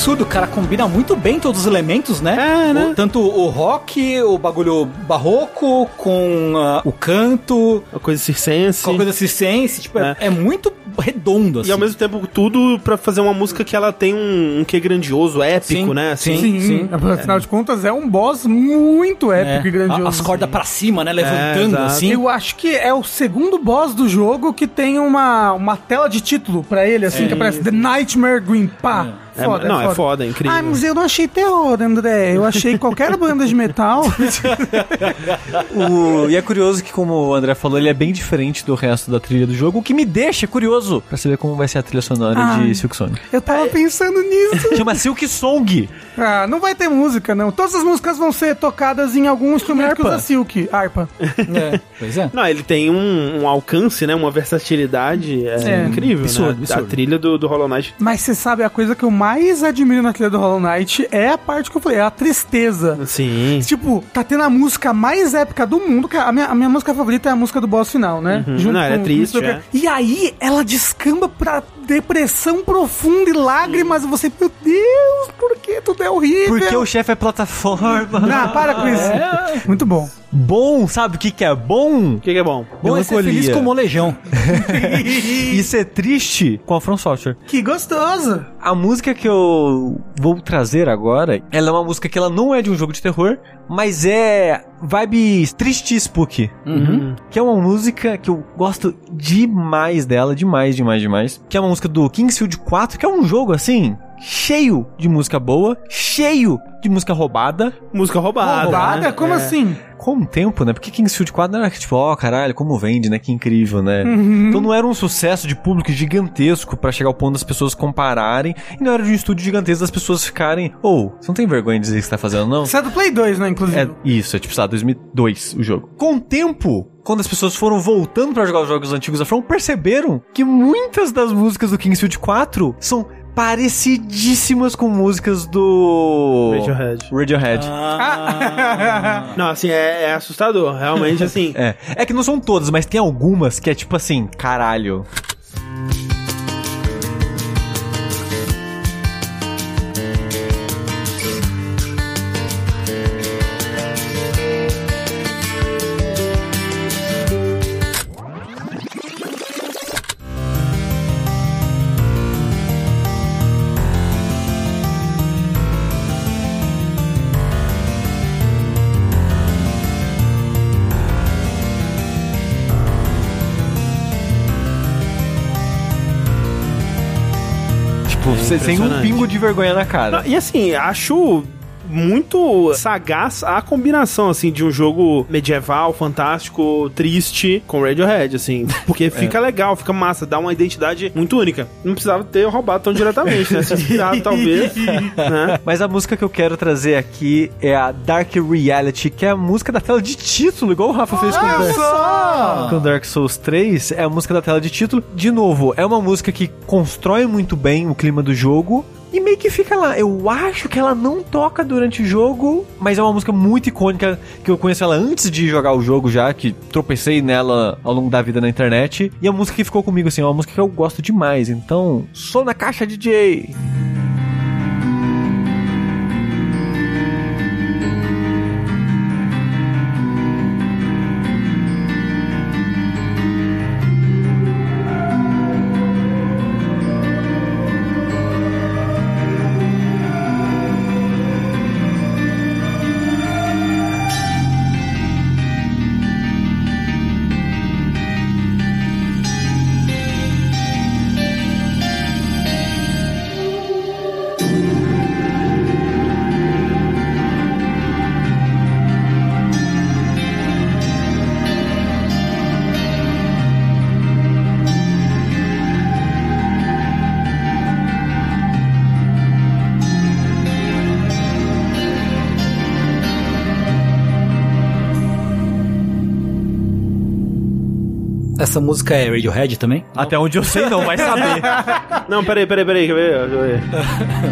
Absurdo, o cara combina muito bem todos os elementos, né?
É, né?
O- tanto o rock, o bagulho barroco, com ah, o canto,
Uma coisa circense.
com a coisa circense, tipo, é,
É.
é muito redondo, assim.
E ao mesmo tempo, tudo pra fazer uma música que ela tem um, um quê grandioso, épico,
Sim,
né? Assim.
sim.
Sim, afinal de contas é um boss muito
É.
épico e grandioso.
A- As cordas pra cima, né? Levantando,
exato.
assim.
Eu acho que é o segundo boss do jogo que tem uma, uma tela de título pra ele, assim, que aparece The Nightmare Green Pá.
É, não, é foda, é incrível.
Ah, mas eu não achei terror, André. Eu achei qualquer banda de metal. [laughs]
O- e é curioso que, como o André falou, ele é bem diferente do resto da trilha do jogo, o que me deixa curioso pra saber como vai ser a trilha sonora
Ai.
de Silk Song.
Eu tava pensando nisso. [laughs]
Chama Silk Song.
Ah, não vai ter música, não. Todas as músicas vão ser tocadas em algum instrumento que
Harpa.
usa silk. Harpa.
É, pois é.
Não, ele tem um, um alcance, né? Uma versatilidade é,
É,
incrível,
absurdo,
né? A
absurdo.
trilha do, do Hollow Knight.
Mas você sabe, a coisa que eu mais admiro na trilha do Hollow Knight é a parte que eu falei, é a tristeza.
Sim.
Tipo, tá tendo a música mais épica do mundo, que a minha, a minha música favorita é a música do boss final, né?
Não, ela é triste, é.
E aí, ela descamba pra depressão profunda e lágrimas, e você, meu Deus, por que tudo é horrível?
Porque o chefe é plataforma.
Não, [laughs] para com isso. Muito bom.
Bom, sabe o que, que é bom?
O que, que é bom?
Bom é ser feliz como molejão. [laughs] [laughs]
E ser triste com a From Software.
Que gostoso.
A música que eu vou trazer agora, ela é uma música que ela não é de um jogo de terror, mas é vibe triste spooky.
Uhum.
Que é uma música que eu gosto demais dela, demais, demais, demais. Que é uma música do Kingsfield 4, que é um jogo assim, cheio de música boa, cheio de música roubada.
Música roubada.
Roubada?
né?
Como
É.
assim?
Com o tempo, né? Porque Kingsfield 4 não era tipo, ó, caralho, como vende, né? Que incrível, né?
Uhum.
Então não era um sucesso de público gigantesco pra chegar ao ponto das pessoas compararem, e não era de um estúdio gigantesco das pessoas ficarem, ou, você não tem vergonha de dizer que você tá fazendo, não?
Isso é do Play 2, né, inclusive?
É isso, é tipo, sei lá, 2002 o jogo. Com o tempo, quando as pessoas foram voltando pra jogar os jogos antigos da From, perceberam que muitas das músicas do Kingsfield 4 são parecidíssimas com músicas do
Radiohead.
Radiohead. [laughs]
Não, assim, é, é assustador. Realmente, assim. [laughs]
É, é que não são todas, mas tem algumas que é tipo assim, caralho. Sem um pingo de vergonha na cara.
Não, E assim, acho muito sagaz a combinação, assim, de um jogo medieval, fantástico, triste, com Radiohead, assim. [laughs] Porque fica legal, fica massa, dá uma identidade muito única. Não precisava ter roubado tão diretamente, né? Se inspirado, [laughs] talvez, né?
Mas a música que eu quero trazer aqui é a Dark Reality, que é a música da tela de título, igual o Rafa fez com o Dark,
só!
com Dark Souls 3. É a música da tela de título. De novo, é uma música que constrói muito bem o clima do jogo. E meio que fica lá. Eu acho que ela não toca durante o jogo, mas é uma música muito icônica que eu conheço ela antes de jogar o jogo já, que tropecei nela ao longo da vida na internet. E a música que ficou comigo, assim, é uma música que eu gosto demais. Então, sou na caixa DJ.
Essa música é Radiohead também?
Até onde eu sei, não vai saber. [laughs]
Não, peraí, peraí, peraí, ver? Deixa eu ver.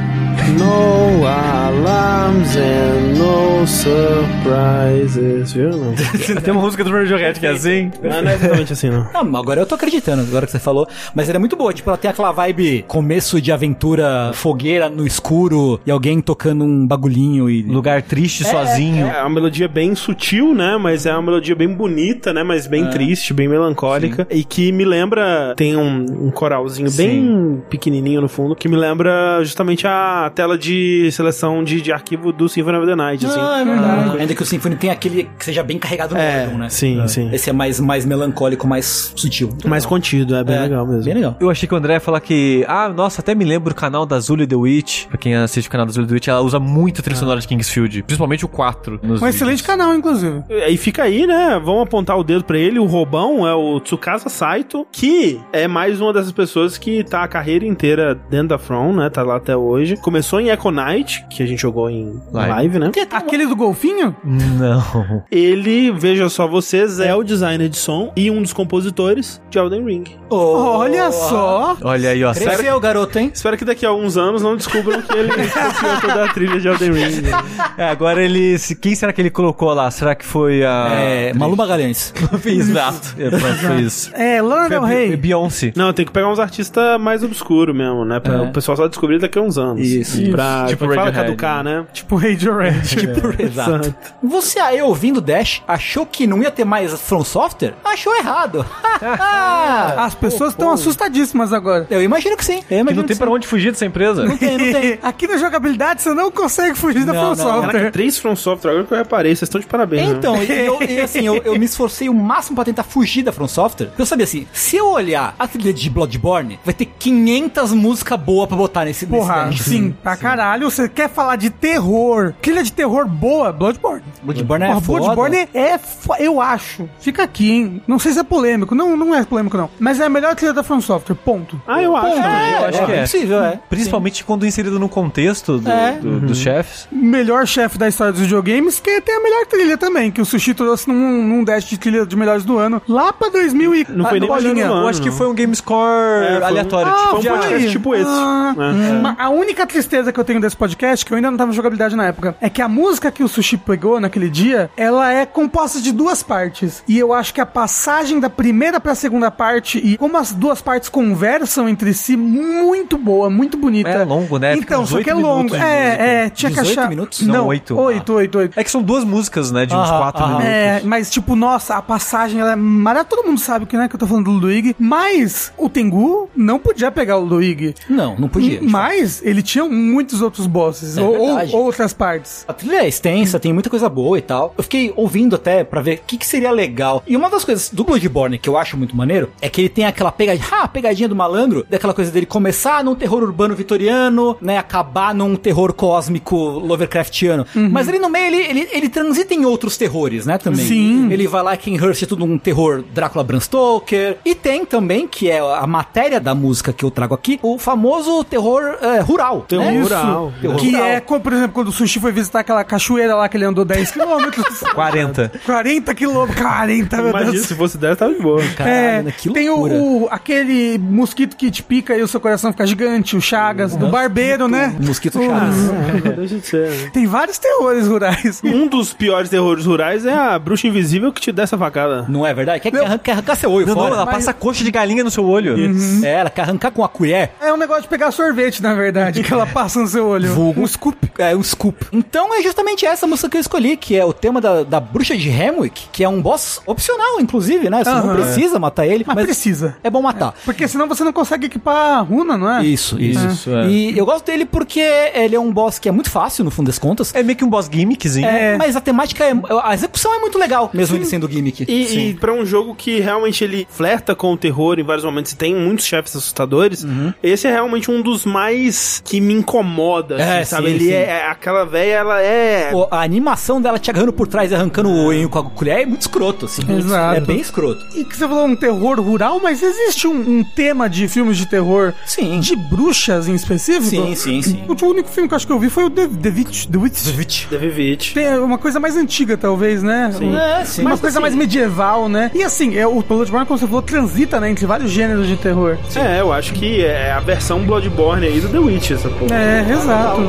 [laughs] No alarms and no surprises, viu? Não, [laughs]
Tem uma música do Radiohead que é assim.
não não é exatamente assim, não.
Mas agora eu tô acreditando, agora que você falou. Mas ela é muito boa, tipo, ela tem aquela vibe começo de aventura, fogueira no escuro e alguém tocando um bagulhinho e.
Lugar triste, sozinho.
É uma melodia bem sutil, né? Mas é uma melodia bem bonita, né? Mas bem triste, bem melancólica. E que me lembra. Tem um, um coralzinho bem pequenininho no fundo, que me lembra justamente a tela de seleção de, de arquivo do Symphony of the Night, assim.
Ah, é verdade. Ainda que o Symphony tenha aquele que seja bem carregado no
É,
órgão, né?
sim, sim.
Esse é mais, mais melancólico, mais sutil.
Mais contido, é bem
É,
legal mesmo.
Bem legal.
Eu achei que o André ia falar que, ah, nossa, até me lembro do canal da Zully The Witch. Pra quem assiste o canal da Zully The Witch, ela usa muito a trilha sonora de Kingsfield, principalmente o 4. Nos
Um excelente
vídeos.
canal, inclusive.
E fica aí, né? Vamos apontar o dedo pra ele. O Robão é o Tsukasa Saito, que é mais uma dessas pessoas que tá a carreira inteira dentro da From, né? Tá lá até hoje. Começou em Echo Knight, que a gente jogou em
Live.
live, né?
Aquele do golfinho?
Não.
Ele, veja só vocês, é o designer de som e um dos compositores de Elden Ring.
Olha só.
Olha aí, ó.
Cresceu, garoto, hein?
Espero que daqui a alguns anos não descubram que ele [laughs] copiou toda a trilha de Elden Ring. né?
É, agora ele. Quem será que ele colocou lá? Será que foi a.
É, Malu Magalhães. [laughs]
Exato. É, foi isso.
É, Lana Del Rey.
Beyoncé.
Não, tem que pegar uns artistas mais obscuros mesmo, né? Pra
É.
o pessoal só descobrir daqui a uns anos.
Isso.
Pra,
Tipo
tipo, fala
Radiohead.
caducar, né?
Tipo Radiohead. [laughs]
Tipo, [laughs] exato. Você aí ouvindo Dash achou que não ia ter mais From Software? Achou errado. [laughs]
As pessoas estão assustadíssimas agora.
Eu imagino que sim. Eu
Que
imagino
não tem
que
pra onde fugir dessa empresa.
Não tem, não tem.
Aqui na jogabilidade você não consegue fugir da From
não.
Caraca,
Software.
três From Software, agora que eu reparei, vocês estão de parabéns, né?
Então, e, eu, e assim, eu, eu me esforcei o máximo pra tentar fugir da From Software. porque Eu sabia assim, se eu olhar a trilha de Bloodborne, vai ter 500 músicas boas pra botar nesse
Porra,
nesse
sim, pra caralho. Você quer falar de terror, trilha de terror boa, Bloodborne.
Bloodborne é
Porra,
foda.
Bloodborne é, fo- eu acho. Fica aqui, hein? Não sei se é polêmico. Não, não é polêmico, não. Mas é a melhor trilha da From Software, ponto.
Ah, eu acho. também.
eu acho que é.
possível, é.
Principalmente quando inserido no contexto do-
É.
do- dos chefes.
Melhor chefe da história dos videogames, que tem a melhor trilha também, que o Sushi trouxe num, num dash de trilha de melhores do ano, lá pra 2000 e...
Não foi nem
bolinha.
ano.
Eu acho que foi um game score
É, foi um-
aleatório.
Ah,
tipo,
um podcast tipo esse.
Ah? Mas a única tristeza que eu tenho desse podcast, que eu ainda não tava em jogabilidade na época, é que a música que o Sushi pegou naquele dia, ela é composta de duas partes. E eu acho que a passagem da primeira pra segunda parte e como as duas partes conversam entre si, muito boa, muito bonita.
É longo, né?
Então,
uns
só que é longo. É, é, tinha que
18
achar.
minutos?
Não,
Não, oito.
Oito, oito, oito.
É que são duas músicas, né? De uns
Aham,
quatro
aham.
minutos.
É, mas tipo, nossa, a passagem ela é maravilhosa. Todo mundo sabe que, né, que eu tô falando do Ludwig. Mas o Tengu não podia pegar o Ludwig.
Não, não podia.
Mas ele tinha muitos outros bosses.
É
ou, ou outras partes.
A trilha é extensa, tem muita coisa boa e tal. Eu fiquei ouvindo até pra ver o que, que seria legal. E uma das coisas do Bloodborne que eu acho muito maneiro é que ele tem aquela pegadinha, ah, pegadinha do malandro, daquela coisa dele começar num terror urbano vitoriano, né, acabar num terror cósmico Lovecraftiano. Mas ali no meio ele, ele, ele transita em outros terrores, né, também.
Sim.
Ele vai lá que em Hearst é tudo um terror Drácula Bram Stoker. E tem também, que é a matéria da música que eu trago aqui, o famoso terror é, rural.
Terror
né?
Rural.
Terror
Que
rural.
é, como, por exemplo, quando o Sushi foi visitar aquela cachoeira lá que ele andou 10 quilômetros. [laughs]
40.
40 quilômetros. 40, meu
Imagina,
Deus.
se fosse 10, tava de boa.
Caralho,
É,
né? que
tem o, o- aquele mosquito que te pica e o seu coração fica gigante, o Chagas, do barbeiro, né?
Mosquito Chagas.
É, né?
Tem vários terrores rurais.
Um dos piores terrores rurais é a bruxa invisível que te dá essa facada.
Não é verdade? Quer, quer, arrancar, quer arrancar seu olho
Não, não,
fora?
ela
mas-
passa coxa de galinha no seu olho.
É, ela quer arrancar com a colher.
É um negócio de pegar sorvete, na verdade, que ela passa [laughs] no seu olho.
Vulgo.
Um scoop.
É, um scoop. Então é justamente essa música que eu escolhi, que é o tema da, da bruxa de Hemwick, que é um boss opcional, inclusive, né? Você não precisa matar ele,
Mas,
mas,
precisa.
é bom matar.
Porque senão você não consegue equipar a runa, não é?
Isso, isso.
Isso, é.
E eu gosto dele porque ele é um boss que é muito fácil, no fundo das contas.
É meio que um boss gimmickzinho.
É,
É.
mas a temática é. A execução é muito legal, mesmo ele sendo gimmick.
E, e pra um jogo que realmente ele flerta com o terror em vários momentos e tem muitos chefes assustadores, esse é realmente um dos mais que me incomoda, assim,
É,
sabe?
sim,
ele
sim.
é, é- aquela velha, ela é
Pô, a animação dela te agarrando por trás e arrancando o olho com a colher é muito escroto, assim.
Exato.
É bem escroto.
E que você falou um terror rural, mas existe um, um tema de filmes de terror
Sim.
de bruxas em específico?
Sim, sim, sim.
O único filme que eu acho que eu vi foi o The, The Witch. The Witch.
The Vivid.
Tem uma coisa mais antiga, talvez, né?
Sim.
É, sim.
Uma
Mas,
coisa
assim,
mais medieval, né? E assim, é, o Bloodborne, como você falou, transita né, entre vários gêneros de terror.
É, eu acho que é a versão Bloodborne aí do The Witch, essa porra.
É, É, exato.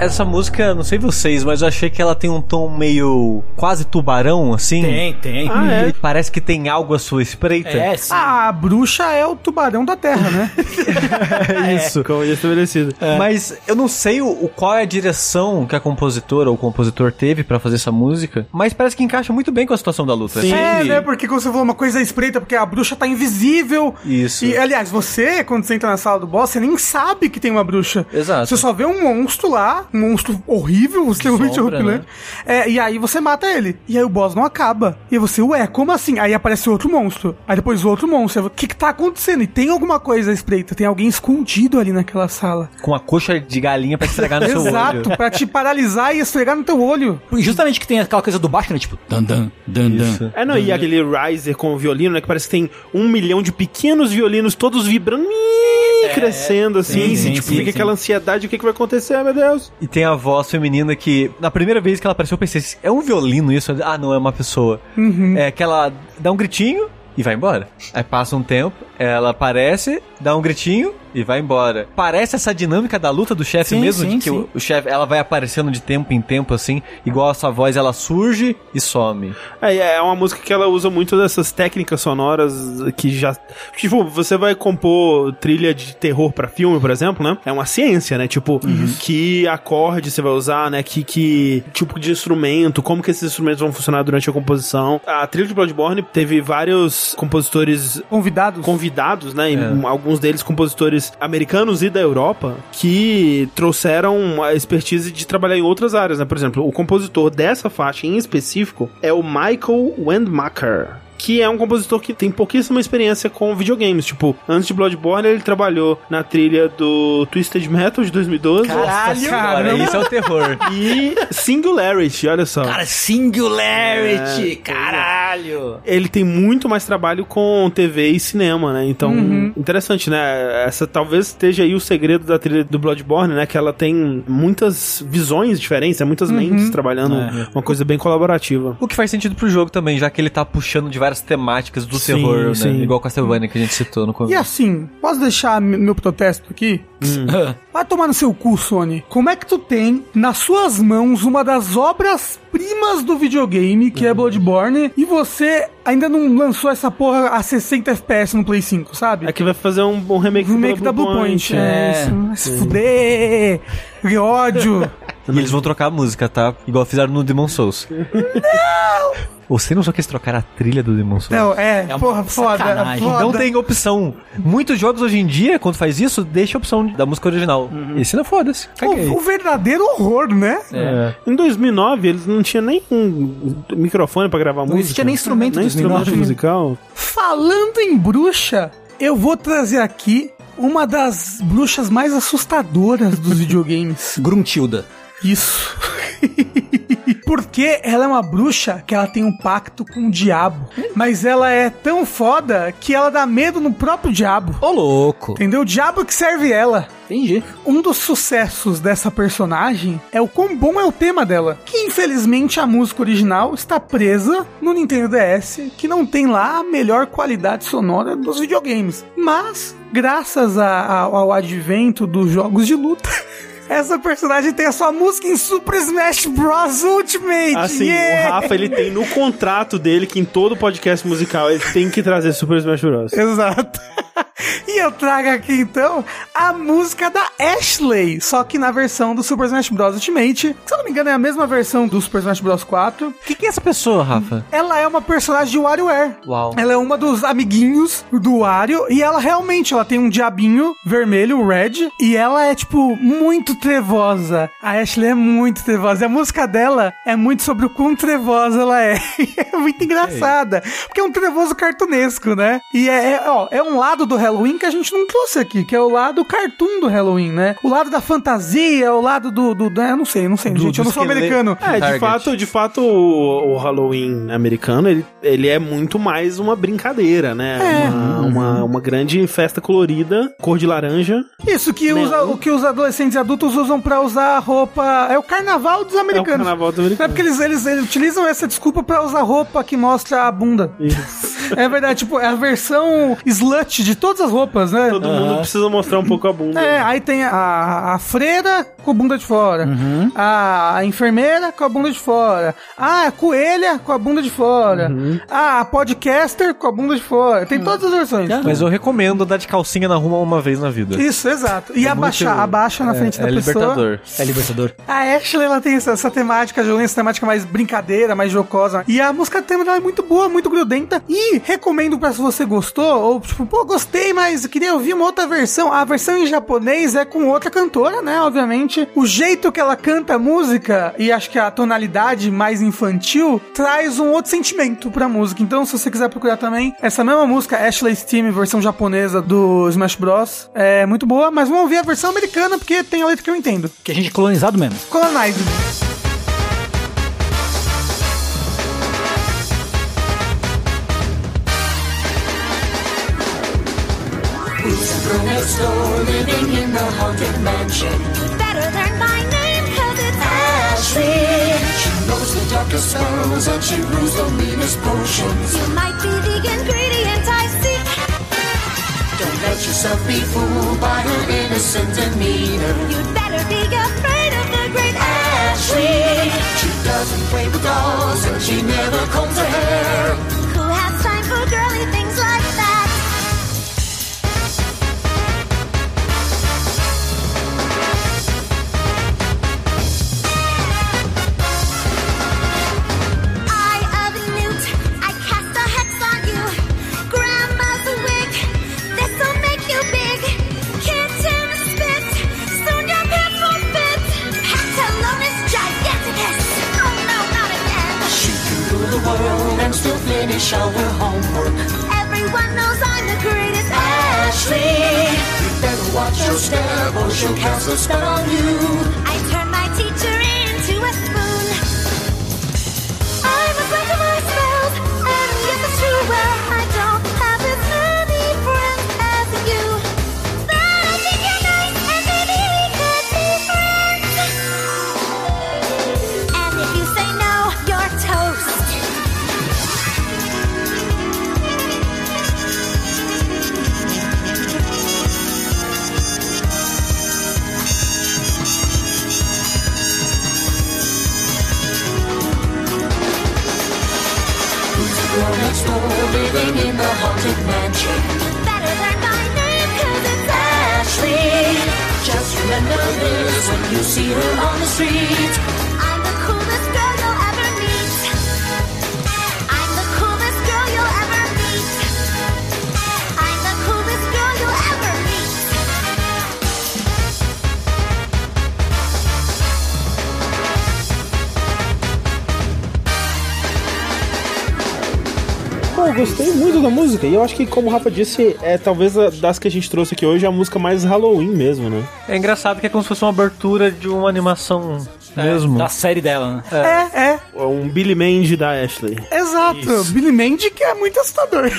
Essa música, não sei vocês, mas eu achei que ela tem um tom meio quase tubarão, assim.
Tem, tem.
Ah, é?
Parece que tem algo à sua espreita.
É, sim.
A bruxa é o tubarão da terra, né? [laughs]
É isso. Como já estabelecido.
Mas eu não sei o, o- qual é a direção que a compositora ou o compositor teve pra fazer essa música, mas parece que encaixa muito bem com a situação da luta.
Sim.
É, né? Porque quando você falou uma coisa espreita, porque a bruxa tá invisível.
Isso.
E, aliás, você, quando você entra na sala do boss, você nem sabe que tem uma bruxa.
Exato.
Você só vê um monstro lá, monstro horrível, extremamente
Sombra,
horripilante. É, e aí você mata ele. E aí o boss não acaba. E aí você, ué, como assim? Aí aparece outro monstro. Aí depois outro monstro. O que que tá acontecendo? E tem alguma coisa espreita. Tem alguém escondido ali naquela sala.
Com a coxa de galinha pra estragar no seu olho.
Exato, pra te paralisar e esfregar no teu olho.
E justamente que tem aquela coisa do baixo, né? Tipo, dan dan dan dan.
É, não, e aquele riser com o violino, né? Que parece que tem um milhão de pequenos violinos todos vibrando, ih, crescendo assim.
sim,
e,
sim,
tipo,
sim,
fica
sim.
aquela ansiedade, o que, que vai acontecer, meu Deus?
E tem a voz feminina que, na primeira vez que ela apareceu, eu pensei, é um violino isso? Ah, não, é uma pessoa. É que ela dá um gritinho e vai embora. Aí passa um tempo, ela aparece, dá um gritinho e vai embora. Parece essa dinâmica da luta do chefe mesmo,
sim,
de que
sim.
o, o chefe, ela vai aparecendo de tempo em tempo, assim, igual essa voz, ela surge e some.
É, é uma música que ela usa muito dessas técnicas sonoras que já. Tipo, você vai compor trilha de terror pra filme, por exemplo, né? É uma ciência, né? Tipo, que acorde você vai usar, né? Que, que tipo de instrumento, como que esses instrumentos vão funcionar durante a composição. A trilha de Bloodborne teve vários compositores
Convidados.
convidados, né? E
É.
alguns deles compositores americanos e da Europa que trouxeram a expertise de trabalhar em outras áreas, né? Por exemplo, o compositor dessa faixa em específico é o Michael Wendmacher. Que é um compositor que tem pouquíssima experiência com videogames. Tipo, antes de Bloodborne, ele trabalhou na trilha do Twisted Metal de 2012.
Caralho,
Olha, isso é o terror. [laughs]
E Singularity, olha só.
Cara, Singularity,
É,
caralho.
ele tem muito mais trabalho com TV e cinema, né? Então, interessante, né? Essa talvez esteja aí o segredo da trilha do Bloodborne, né? Que ela tem muitas visões diferentes, né? muitas mentes trabalhando uma coisa bem colaborativa.
O que faz sentido pro jogo também, já que ele tá puxando de várias temáticas do
Sim,
terror, né?
sim.
Igual Castlevania que a gente citou no
E
começo.
assim, posso deixar meu protesto aqui? [laughs] Vai tomar no seu cu, Sony. Como é que tu tem nas suas mãos uma das obras-primas do videogame, que é Bloodborne, e você ainda não lançou essa porra a 60 FPS no Play 5, sabe?
É que vai fazer um, um remake,
remake da Blue Point. É,
é.
isso. Vai se fuder. Que ódio. [laughs]
E eles vão trocar a música, tá? Igual fizeram no Demon Souls. Não! Você não só quis trocar a trilha do Demon Souls?
Não, é,
É uma
porra, foda,
sacanagem.
foda.
Não tem opção. Muitos jogos hoje em dia, quando faz isso, deixa a opção da música original. Esse não foda-se.
O, o verdadeiro horror, né?
É.
Em 2009, eles não tinham nem um microfone pra gravar música.
existia nem instrumento
Nem
em
instrumento
2009.
musical.
Falando em bruxa, eu vou trazer aqui uma das bruxas mais assustadoras dos [laughs] videogames.
Gruntilda.
Isso. [laughs] Porque ela é uma bruxa que ela tem um pacto com o diabo. Mas ela é tão foda que ela dá medo no próprio diabo.
Ô, louco.
Entendeu? O diabo que serve ela.
Entendi.
Um dos sucessos dessa personagem é o quão bom é o tema dela. Que infelizmente a música original está presa no Nintendo DS, que não tem lá a melhor qualidade sonora dos videogames. Mas, graças a- a- ao advento dos jogos de luta. [laughs] Essa personagem tem a sua música em Super Smash Bros. Ultimate.
Assim,
Yeah!
o Rafa, ele tem no contrato dele que em todo podcast musical ele tem que trazer Super Smash Bros.
Exato. e eu trago aqui então a música da Ashley, só que na versão do Super Smash Bros. Ultimate. Se eu não me engano, é a mesma versão do Super Smash Bros. 4.
O que, que é essa pessoa, Rafa?
Ela é uma personagem de WarioWare.
Uau.
Ela é uma dos amiguinhos do Wario e ela realmente ela tem um diabinho vermelho, o Red, e ela é tipo muito trevosa. A Ashley é muito trevosa. E a música dela é muito sobre o quão trevosa ela é. [laughs] é muito engraçada, porque é um trevoso cartunesco, né? E é, é, ó, é um lado do Halloween que a gente não trouxe aqui, que é o lado cartoon do Halloween, né? O lado da fantasia, o lado do, do, do- eu não sei, não sei, gente, eu
do
não sou americano.
É, de fato, de fato, o, o Halloween americano, ele, ele é muito mais uma brincadeira, né?
É.
Uma, uma, uma grande festa colorida, cor de laranja.
Isso que,
Neon.
usa, o que os adolescentes e adultos usam pra usar roupa. É o carnaval dos americanos.
carnaval dos
É
americanos.
porque eles, eles, eles utilizam essa desculpa pra usar roupa que mostra a bunda.
Isso.
É verdade, tipo, é a versão slut de todas as roupas, né?
Todo mundo precisa mostrar um pouco a bunda.
É, aí tem a, a freira com a bunda de fora,
Uhum.
a, a enfermeira com a bunda de fora, ah, a coelha com a bunda de fora,
Uhum.
ah, a podcaster com a bunda de fora. Tem todas as versões.
Mas eu recomendo andar de calcinha na rua uma vez na vida.
Isso, exato. E
É
abaixar,
muito-
abaixa na frente
é,
da
é
pessoa.
Libertador.
É libertador.
A Ashley, ela tem essa, essa temática violência, essa temática mais brincadeira, mais jocosa. E a música tema dela é muito boa, muito grudenta. E recomendo pra se você gostou, ou tipo, pô, gostei, mas queria ouvir uma outra versão. A versão em japonês é com outra cantora, né? Obviamente. O jeito que ela canta a música, e acho que a tonalidade mais infantil, traz um outro sentimento pra música. Então, se você quiser procurar também, essa mesma música, Ashley Steam, versão japonesa do Smash Bros. É muito boa, mas vamos ouvir a versão americana, porque tem a letra que eu entendo.
Que a gente é colonizado mesmo.
The darkest spells and she brews the meanest potions.
You might be the ingredient I.
Don't let yourself be fooled by her innocent demeanor.
You'd better be afraid of the great
Ashley. She doesn't play with dolls and she never combs her hair.
Who has time for girly things
finish show her homework.
Everyone knows I'm the greatest.
Ashley, you better watch your step or she'll cast a spell on you. Living in the haunted mansion?
Better learn my it's
Ashley, just remember this when you see her on the street.
Gostei muito da música e eu acho que, como o Rafa disse, é talvez a- das que a gente trouxe aqui hoje a música mais Halloween mesmo, né?
É engraçado que é como se fosse uma abertura de uma animação mesmo.
Da série dela, né?
É, é,
É um Billy Mandy da Ashley.
exato. Billy Mandy que é muito assustador.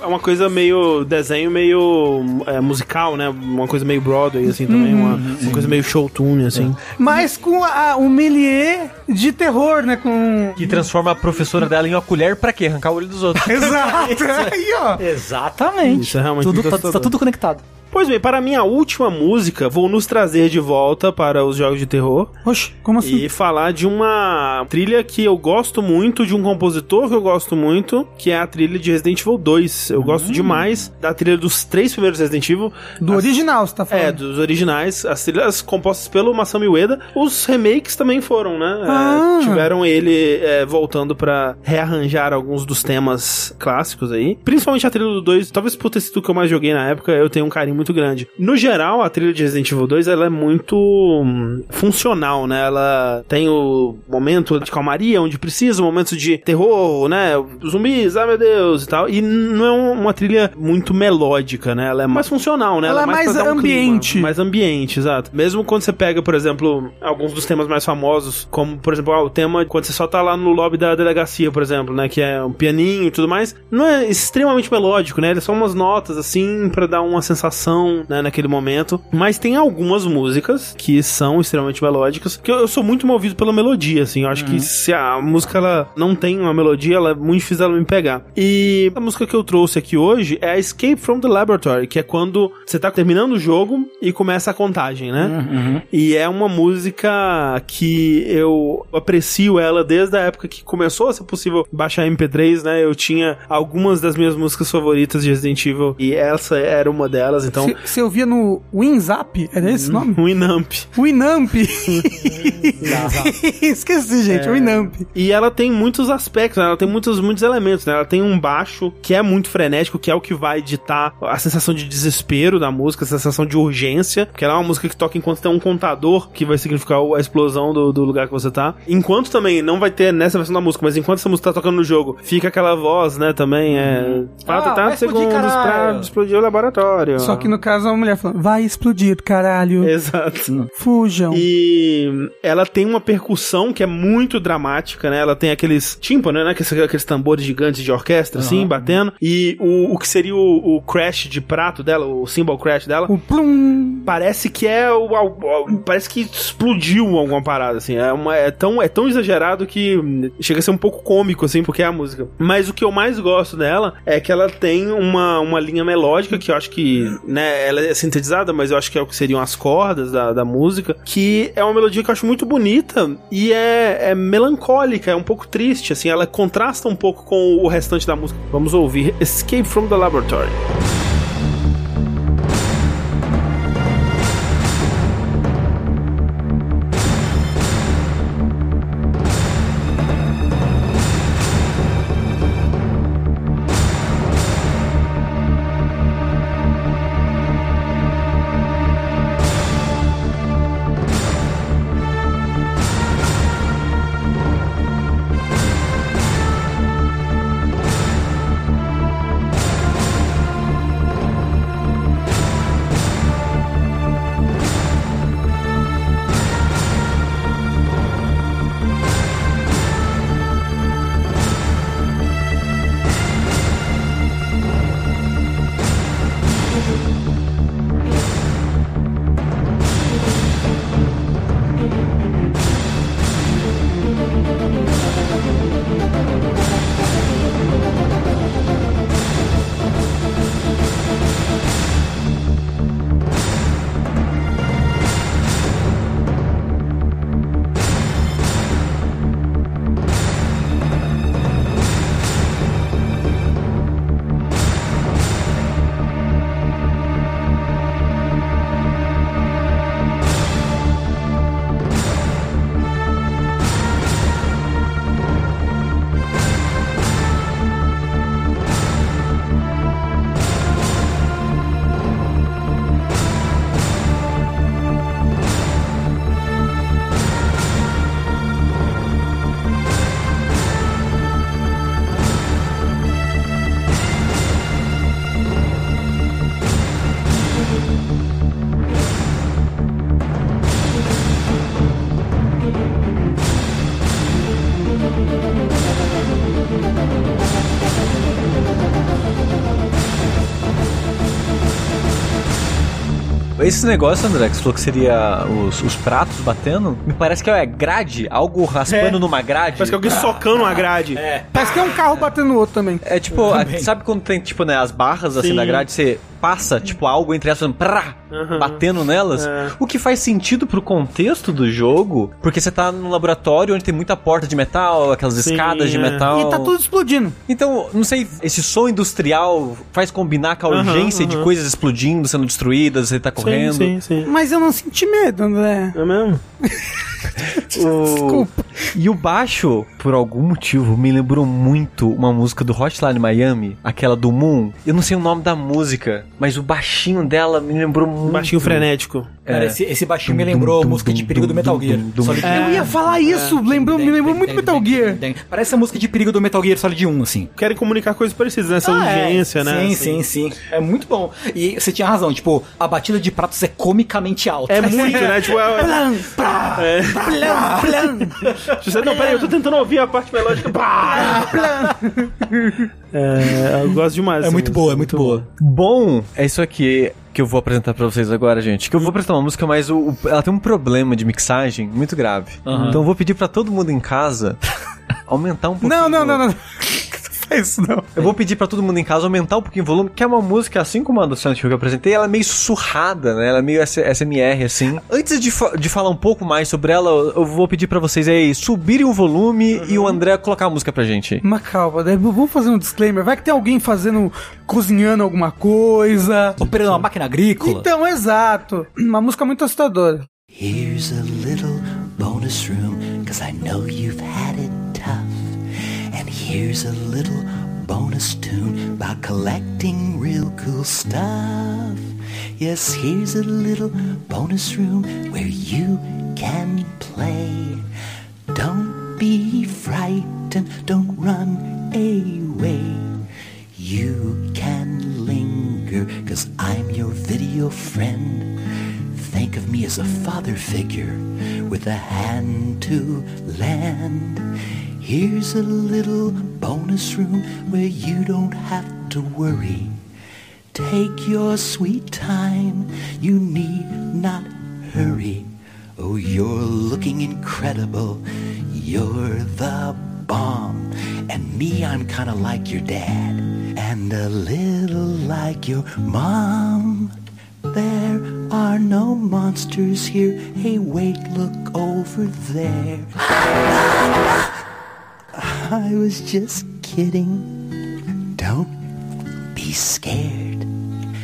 É uma coisa meio desenho, meio é, musical, né? Uma coisa meio Broadway, assim, também. uma, uma coisa meio show tune, assim.
Mas com a, o milieu de terror, né? Com.
Que transforma a professora dela em uma colher pra quê? Arrancar o olho dos outros. [laughs]
Exato. [laughs] Aí, ó.
Exatamente.
Isso é realmente
tudo,
muito
tá, tá tudo conectado.
Pois bem, para a minha última música, vou nos trazer de volta para os jogos de terror
Oxe, como assim?
e falar de uma trilha que eu gosto muito, de um compositor que eu gosto muito, que é a trilha de Resident Evil 2. Eu gosto demais da trilha dos três primeiros Resident Evil.
Do
As-
original, você tá falando.
É, dos originais, as trilhas compostas pelo Masami Ueda. Os remakes também foram, né? É,
Ah.
tiveram ele é, voltando pra rearranjar alguns dos temas clássicos aí. Principalmente a trilha do 2, talvez por ter sido o que eu mais joguei na época, eu tenho um carinho muito grande. No geral, a trilha de Resident Evil 2, ela é muito hum, funcional, né? Ela tem o momento de calmaria, onde precisa, momentos de terror, né? Zumbis, ah meu Deus, e tal. E não é um- uma trilha muito melódica, né? Ela é mais funcional, né?
Ela é
pra
mais
dar um clima,
ambiente.
mais ambiente, exato. Mesmo quando você pega, por exemplo, alguns dos temas mais famosos, como, por exemplo, ah, o tema quando você só tá lá no lobby da delegacia, por exemplo, né? Que é um pianinho e tudo mais, não é extremamente melódico, né? Ele é só umas notas, assim, pra dar uma sensação, né? Naquele momento. Mas tem algumas músicas que são extremamente melódicas, que eu, eu sou muito movido pela melodia, assim. Eu acho que se a música, ela não tem uma melodia, ela é muito difícil ela me pegar. E a música que eu trouxe aqui hoje é a Escape from the Laboratory, que é quando você tá terminando o jogo e começa a contagem, né? E é uma música que eu aprecio ela desde a época que começou a ser possível baixar MP3, né? Eu tinha algumas das minhas músicas favoritas de Resident Evil e essa era uma delas, então.
Você você ouvia no WinZap? Era esse o nome? [laughs]
Winamp.
Winamp. [laughs] Esqueci, gente.
É.
Winamp.
E ela tem muitos aspectos, né? ela tem muitos, muitos elementos, né? Ela tem um baixo que é muito frenético, que é o que vai ditar a sensação de desespero da música, a sensação de urgência, porque ela é uma música que toca enquanto tem um contador, que vai significar a explosão do, do lugar que você tá. Enquanto também, não vai ter nessa versão da música, mas enquanto essa música tá tocando no jogo, fica aquela voz, né, também, é... Falta
Ah,
tantos
vai explodir,
segundos pra explodir o laboratório.
Só que no caso a mulher falando, vai explodir, caralho.
Exato.
Fujam.
E ela tem uma percussão que é muito dramática, né? Ela tem aqueles tímpanos, né? Aqueles, aqueles tambores gigantes de orquestra, assim, batendo. E o, o que seria o, o crash de prato dela, o cymbal crash dela,
O plum.
parece que é o, o- o- parece que explodiu alguma parada assim é, uma, é tão é tão exagerado que chega a ser um pouco cômico assim porque é a música mas o que eu mais gosto dela é que ela tem uma, uma linha melódica que eu acho que né ela é sintetizada mas eu acho que é o que seriam as cordas da, da música que é uma melodia que eu acho muito bonita e é, é melancólica é um pouco triste assim ela contrasta um pouco com o restante da música. Vamos ouvir Escape from the Laboratory
Esse negócio, André, que você falou que seria os, os pratos batendo, me parece que é grade, algo raspando
É.
numa grade.
Parece que alguém socando uma grade.
É.
Parece que é um carro batendo no outro também.
É tipo, a- sabe quando tem, tipo, né, as barras assim
Sim.
na grade, você passa, tipo, algo entre elas, prá, batendo nelas?
É.
O que faz sentido pro contexto do jogo, porque você tá num laboratório onde tem muita porta de metal, aquelas
Sim,
escadas de
é.
metal.
E tá tudo explodindo.
Então, não sei, esse som industrial faz combinar com a urgência de
aham.
coisas explodindo, sendo destruídas, você tá correndo.
Sim, sim, sim.
Mas eu não senti medo, André.
É mesmo? [laughs] [laughs]
O-. E o baixo, por algum motivo, me lembrou muito uma música do Hotline Miami, aquela do Moon. Eu não sei o nome da música, mas o baixinho dela me lembrou muito.
Baixinho frenético.
Cara, esse, esse baixinho me lembrou a música de perigo do Metal Gear. Solid
Eu ia falar isso, lembrou, me lembrou muito Metal Gear.
Parece a música de perigo do Metal Gear Solid 1, assim.
Querem comunicar coisas parecidas, né? Essa
Ah, é.
urgência, né?
Sim,
Assim.
sim, sim. É muito bom. E você tinha razão, tipo, a batida de pratos é comicamente alta.
É muito, né? Tipo, é, [laughs]
Plan, pra,
é,
plan, plan.
você, não, peraí, eu tô tentando ouvir a parte melódica. Pá! É, eu gosto demais.
É muito
música.
boa, é muito boa.
Bom, é isso aqui que eu vou apresentar pra vocês agora, gente. Que eu vou apresentar uma música, mas o, o- ela tem um problema de mixagem muito grave. Então eu vou pedir pra todo mundo em casa aumentar um pouquinho.
Não, não,
o-
não, não. Não [laughs] faz isso, não.
Eu vou pedir pra todo mundo em casa aumentar um pouquinho o volume, que é uma música, assim como a do Silent Hill que eu apresentei, ela é meio sussurrada, né? Ela é meio S- SMR, assim. Antes de, fa- de falar um pouco mais sobre ela, eu vou pedir pra vocês aí subirem o volume e o André colocar a música pra gente.
Mas calma, né? vamos fazer um disclaimer. Vai que tem alguém fazendo, cozinhando alguma coisa.
Operando uma máquina agrícola.
Então, exato. Uma música muito assustadora.
Here's a little bonus room, cause I know you've had it here's a little bonus tune about collecting real cool stuff. Yes, here's a little bonus room where you can play. Don't be frightened, don't run away. You can linger, cause I'm your video friend. Think of me as a father figure with a hand to lend. Here's a little bonus room where you don't have to worry. Take your sweet time, you need not hurry. Oh, you're looking incredible, you're the bomb. And me, I'm kinda like your dad, and a little like your mom. There are no monsters here. Hey, wait, look over there. I was just kidding. Don't be scared.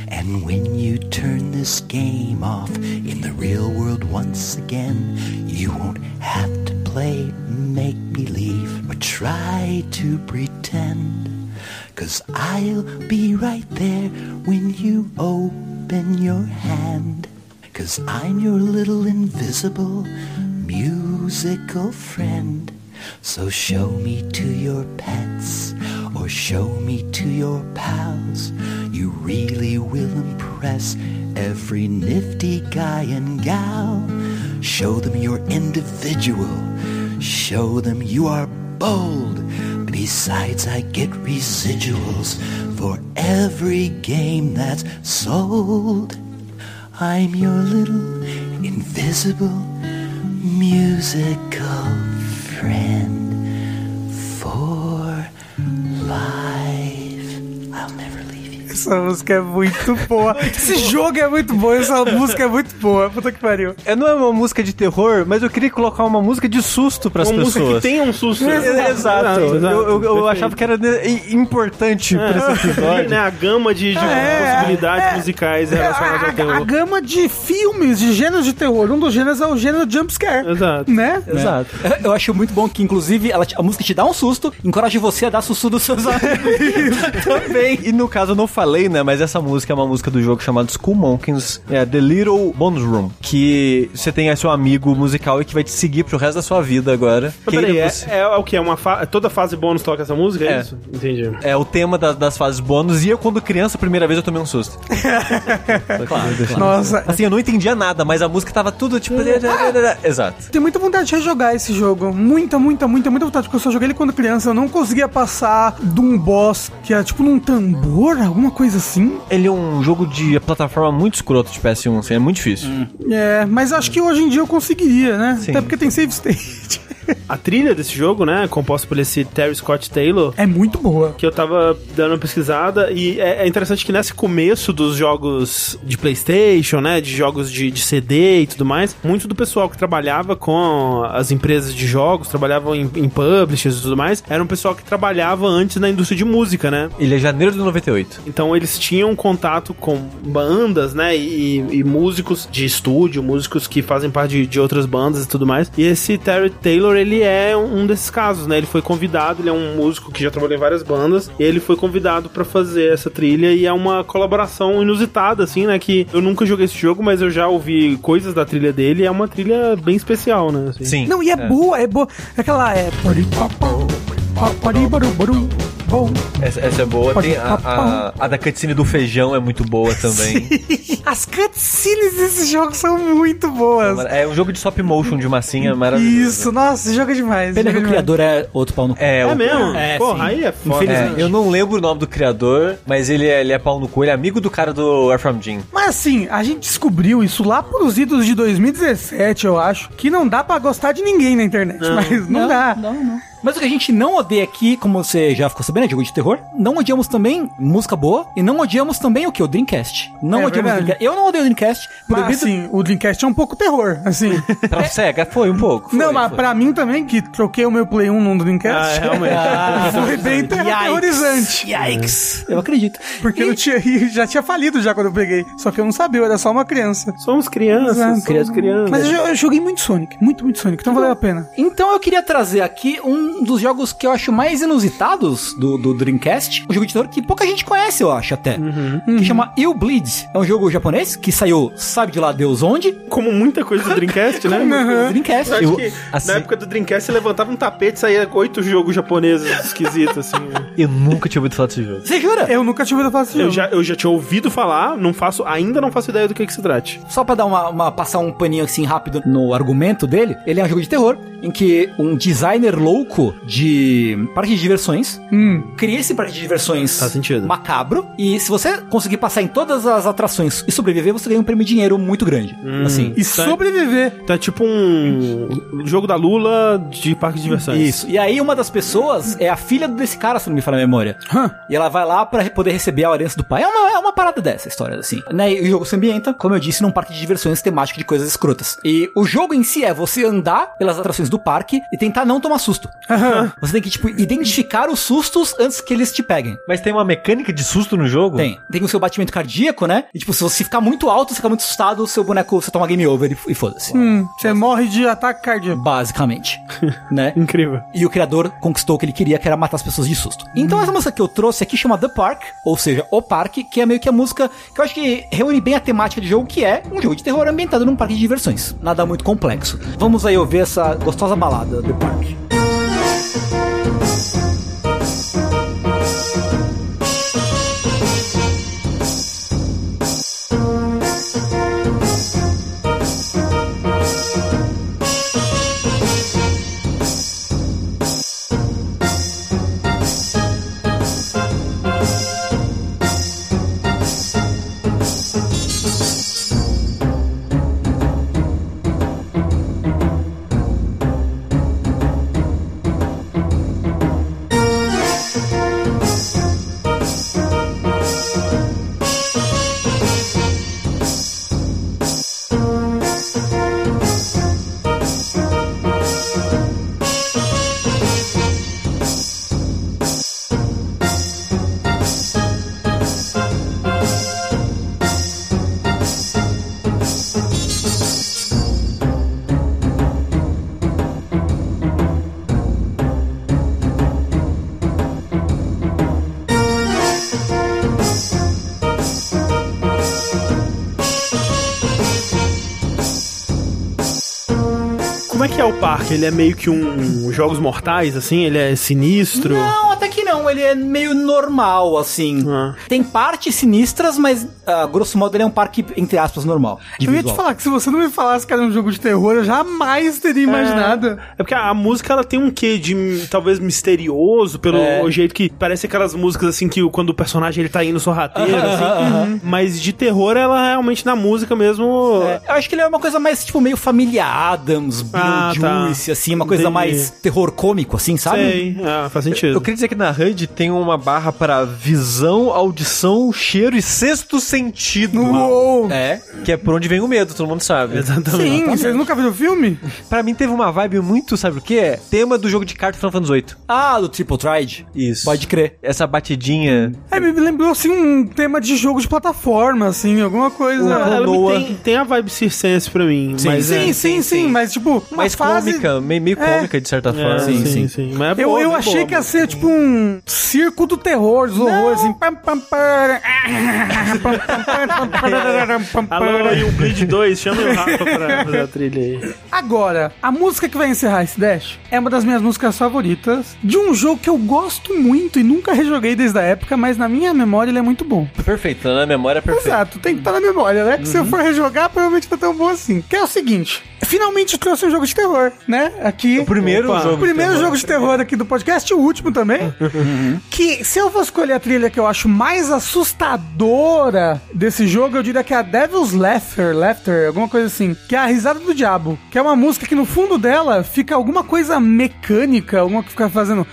And when you turn this game off in the real world once again, you won't have to play make believe or try to pretend. Cause I'll be right there when you open your hand. Cause I'm your little invisible musical friend. So show me to your pets or show me to your pals. You really will impress every nifty guy and gal. Show them you're individual. Show them you are bold. Besides, I get residuals for every game that's sold. I'm your little invisible musical friend
Essa música é muito boa. Esse jogo é muito bom, essa música é muito boa. Puta que pariu.
É, não é uma música de terror, mas eu queria colocar uma música de susto pras
Uma música
pessoas.
que tenha um susto.
É, Exato. Eu, eu- eu
perfeito.
achava que era importante pra esse
É,
episódio. [laughs]
né, a gama de, de
É,
possibilidades
é.
musicais relacionadas
A,
ao
a, a
terror.
gama de filmes, de gêneros de terror. Um dos gêneros é o gênero jumpscare.
Exato.
Né?
Exato.
Eu acho muito bom que, inclusive, ela, a música te dá um susto, encoraja você a dar susto dos seus [laughs] amigos.
Também. E no caso eu não falei, né? Mas essa música é uma música do jogo chamado School Monkeys, é The Little Bonus Room. Que você tem aí seu amigo musical e que vai te seguir pro resto da sua vida agora.
Mas
Queira
peraí, é,
você-
é, o que? É uma fa... Toda fase bônus toca essa música? É,
É.
isso? Entendi.
É o tema da- das fases bônus. E eu, quando criança, a primeira vez eu tomei um susto. [laughs]
Nossa,
Assim, eu não entendia nada, mas a música tava tudo tipo. [laughs] Exato.
Tenho muita vontade de rejogar esse jogo. Muita, muita, muita, muita vontade. Porque eu só joguei ele quando criança. Eu não conseguia passar de um boss que era tipo num tambor, alguma coisa assim.
Ele é um jogo de plataforma muito escroto de PS1, assim, é muito difícil.
É, mas acho que hoje em dia eu conseguiria, né?
Sim.
Até porque tem save state. [laughs]
A trilha desse jogo, né, composta por esse Terry Scott Taylor,
É muito boa.
que eu tava dando uma pesquisada e é, é interessante que nesse começo dos jogos de PlayStation, né, de jogos de, de CD e tudo mais, muito do pessoal que trabalhava com as empresas de jogos, trabalhavam em, em publishers e tudo mais, era um pessoal que trabalhava antes na indústria de música, né?
Ele é janeiro de 98.
Então eles tinham contato com bandas, né? E, e músicos de estúdio, músicos que fazem parte de, de outras bandas e tudo mais. E esse Terry Taylor, ele é um desses casos, né? Ele foi convidado, ele é um músico que já trabalhou em várias bandas. E ele foi convidado pra fazer essa trilha. E é uma colaboração inusitada, assim, né? Que eu nunca joguei esse jogo, mas eu já ouvi coisas da trilha dele. E é uma trilha bem especial, né? assim.
Sim.
Não, e é, boa, é boa. Aquela é.
Essa, essa é boa. Tem a, a, a da cutscene do feijão é muito boa [laughs] também.
As cutscenes desse jogo são muito boas.
É um jogo de stop motion de massinha maravilhoso.
Isso, nossa, esse jogo é demais.
Pena que
jogo
o
é
criador é outro pau no cu.
É,
É
o-
mesmo?
É,
Porra,
sim.
aí é foda.
É,
Infelizmente.
eu não lembro o nome do criador, mas ele é, ele é pau no cu, ele é amigo do cara do Earthworm Jim.
Mas assim, a gente descobriu isso lá pros idos de 2017, eu acho, que não dá pra gostar de ninguém na internet, mas não, dá.
Não, não. Mas o que a gente não odeia aqui, como você já ficou sabendo, é jogo de terror. Não odiamos também música boa. E não odiamos também o que? O Dreamcast. Não
É
odiamos. Dreamcast. Eu não odeio o Dreamcast.
Mas
proibido-
assim, o Dreamcast é um pouco terror, assim. [laughs]
Pra SEGA foi um pouco.
não,
foi,
mas
foi.
pra mim também, que troquei o meu Play 1 num
Ah,
Dreamcast,
realmente.
Ah, [laughs]
foi bem ter-
Yikes.
aterrorizante.
Yikes. Eu acredito.
Porque eu tinha, e já tinha falido já quando eu peguei. Só que eu não sabia, eu era só uma criança.
Somos crianças,
Exato.
somos crianças.
Mas eu, eu joguei muito Sonic, muito, muito Sonic, então valeu a pena.
Então eu queria trazer aqui um dos jogos que eu acho mais inusitados do, do Dreamcast. Um jogo de terror que pouca gente conhece, eu acho até. Que chama Il Bleed. É um jogo japonês que saiu, sabe de lá Deus onde?
Como muita coisa do Dreamcast, né?
Do Dreamcast.
Eu acho
Eu-
que
assim-
na época do Dreamcast você levantava um tapete e saía oito jogos japoneses esquisitos, assim.
Eu nunca tinha ouvido falar desse jogo.
Você jura?
Eu nunca tive ouvido falar desse
Eu
jogo.
já, eu já tinha ouvido falar, não faço, ainda não faço ideia do que, que se trate.
Só pra dar uma, uma- passar um paninho assim rápido no argumento dele, ele é um jogo de terror em que um designer louco de parque de diversões cria esse parque de diversões
Faz sentido.
macabro e se você conseguir passar em todas as atrações e sobreviver, você ganha um prêmio de dinheiro muito grande. Assim.
E sobreviver.
Então é tipo um jogo da Lula de parque de diversões.
Isso. E aí uma das pessoas é a filha desse cara, se não me falha a memória.
Hã.
E ela vai lá pra poder receber a herança do pai. É uma, é uma parada dessa história, assim. Né? E o jogo se ambienta, como eu disse, num parque de diversões temático de coisas escrotas. E o jogo em si é você andar pelas atrações do parque e tentar não tomar susto. Você tem que, tipo, identificar os sustos antes que eles te peguem.
Mas tem uma mecânica de susto no jogo?
Tem. Tem o seu batimento cardíaco, né? E, tipo, se você ficar muito alto, você fica muito assustado, o seu boneco, você toma game over e, e foda-se.
Hum, você morre de ataque cardíaco.
Basicamente. [laughs] né?
Incrível.
E o criador conquistou o que ele queria, que era matar as pessoas de susto. Então essa música que eu trouxe aqui chama The Park, ou seja, O Parque, que é meio que a música que eu acho que reúne bem a temática de jogo, que é um jogo de terror ambientado num parque de diversões. Nada muito complexo. Vamos aí ouvir essa gostosa balada, The Park.
Como é que é o parque? Ele é meio que um Jogos Mortais, assim? Ele é sinistro?
Não, não. Ele é meio normal, assim.
Ah.
Tem partes sinistras, mas, ah, grosso modo, ele é um parque, entre aspas, normal.
Eu ia te
visual.
falar que se você não me falasse que era um jogo de terror, eu jamais teria imaginado.
É porque a, a música ela tem um quê de talvez misterioso, pelo
É.
jeito que parece aquelas músicas assim que quando o personagem ele tá indo sorrateiro,
Aham,
assim.
aham.
Mas de terror, ela realmente na música mesmo.
É, eu acho que ele é uma coisa mais, tipo, meio família Adams,
Ah,
Beetlejuice,
tá.
assim, uma coisa
Entendi.
mais terror cômico, assim, sabe?
Sei, ah, faz sentido.
Eu queria dizer que na HUD tem uma barra para visão, audição, cheiro e sexto sentido.
Uou!
É.
Que é por onde vem o medo, todo mundo sabe.
Exatamente.
Sim, vocês nunca viram o filme?
Pra mim teve uma vibe muito, sabe o que é? Tema do jogo de carta Final Fantasy VIII.
Ah, do Triple Tride.
Isso.
Pode crer.
Essa batidinha.
É, me lembrou assim um tema de jogo de plataforma, assim, alguma coisa.
Ela, ela me
Noah.
tem, tem a vibe circense pra mim.
Sim,
mas
sim,
é,
sim, sim, mas tipo, uma
mais
fase...
cômica, meio, meio
É.
cômica de certa
É,
forma.
sim,
sim,
sim,
sim.
Mas é
Eu,
boa,
eu achei
boa.
que ia ser tipo um circo do terror, dos horrores, assim. Pam, pam, pam,
Alô, e o Bleed 2, chama o Rafa pra fazer a trilha aí.
Agora, a música que vai encerrar esse Dash é uma das minhas músicas favoritas de um jogo que eu gosto muito e nunca rejoguei desde a época, mas na minha memória ele é muito bom.
Perfeito, na memória é perfeito.
Exato, tem que estar na memória, né? Que se eu for rejogar, provavelmente não é tão bom assim. Que é o seguinte: finalmente trouxe um jogo de terror, né? Aqui.
O primeiro
Opa.
jogo.
O primeiro
de terror.
jogo de terror aqui do podcast, e o último também. Uhum. Que se eu for escolher a trilha que eu acho mais assustadora desse jogo, eu diria que é a Devil's Laughter, Laughter, alguma coisa assim. Que é a Risada do Diabo. Que é uma música que no fundo dela fica alguma coisa mecânica, alguma que fica fazendo.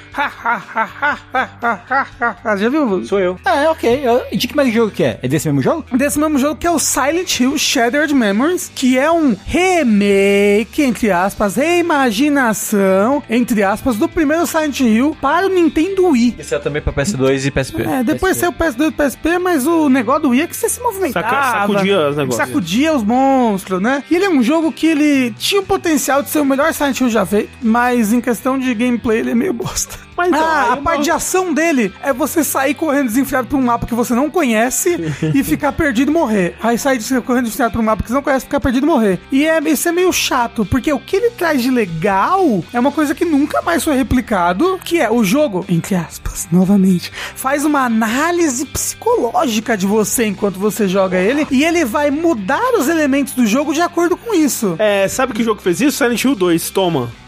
Já viu?
Sou eu.
É, ok. Eu... De que mais jogo que é? É desse mesmo jogo?
Desse mesmo jogo que é o Silent Hill Shattered Memories, que é um remake, entre aspas, reimaginação, entre aspas, do primeiro Silent Hill para o Nintendo Wii.
Esse é também pra PS2 e PSP.
É, depois saiu o PS2 e o PSP, mas o negócio do Wii é que você se movimentava.
Saca- sacudia os negócios.
Sacudia os monstros, né? E ele é um jogo que ele tinha o potencial de ser o melhor Silent Hill já feito, mas em questão de gameplay ele é meio bosta.
Mas
ah, a parte de ação dele é você sair correndo desenfreado [laughs] por um mapa que você não conhece e ficar perdido e morrer. Aí sair correndo desenfreado por um mapa que você não conhece, ficar perdido e morrer. E é, isso é meio chato, porque o que ele traz de legal é uma coisa que nunca mais foi replicado, que é o jogo, entre aspas, novamente, faz uma análise psicológica de você enquanto você joga ele e ele vai mudar os elementos do jogo de acordo com isso.
É, sabe que jogo fez isso? Silent Hill 2, toma.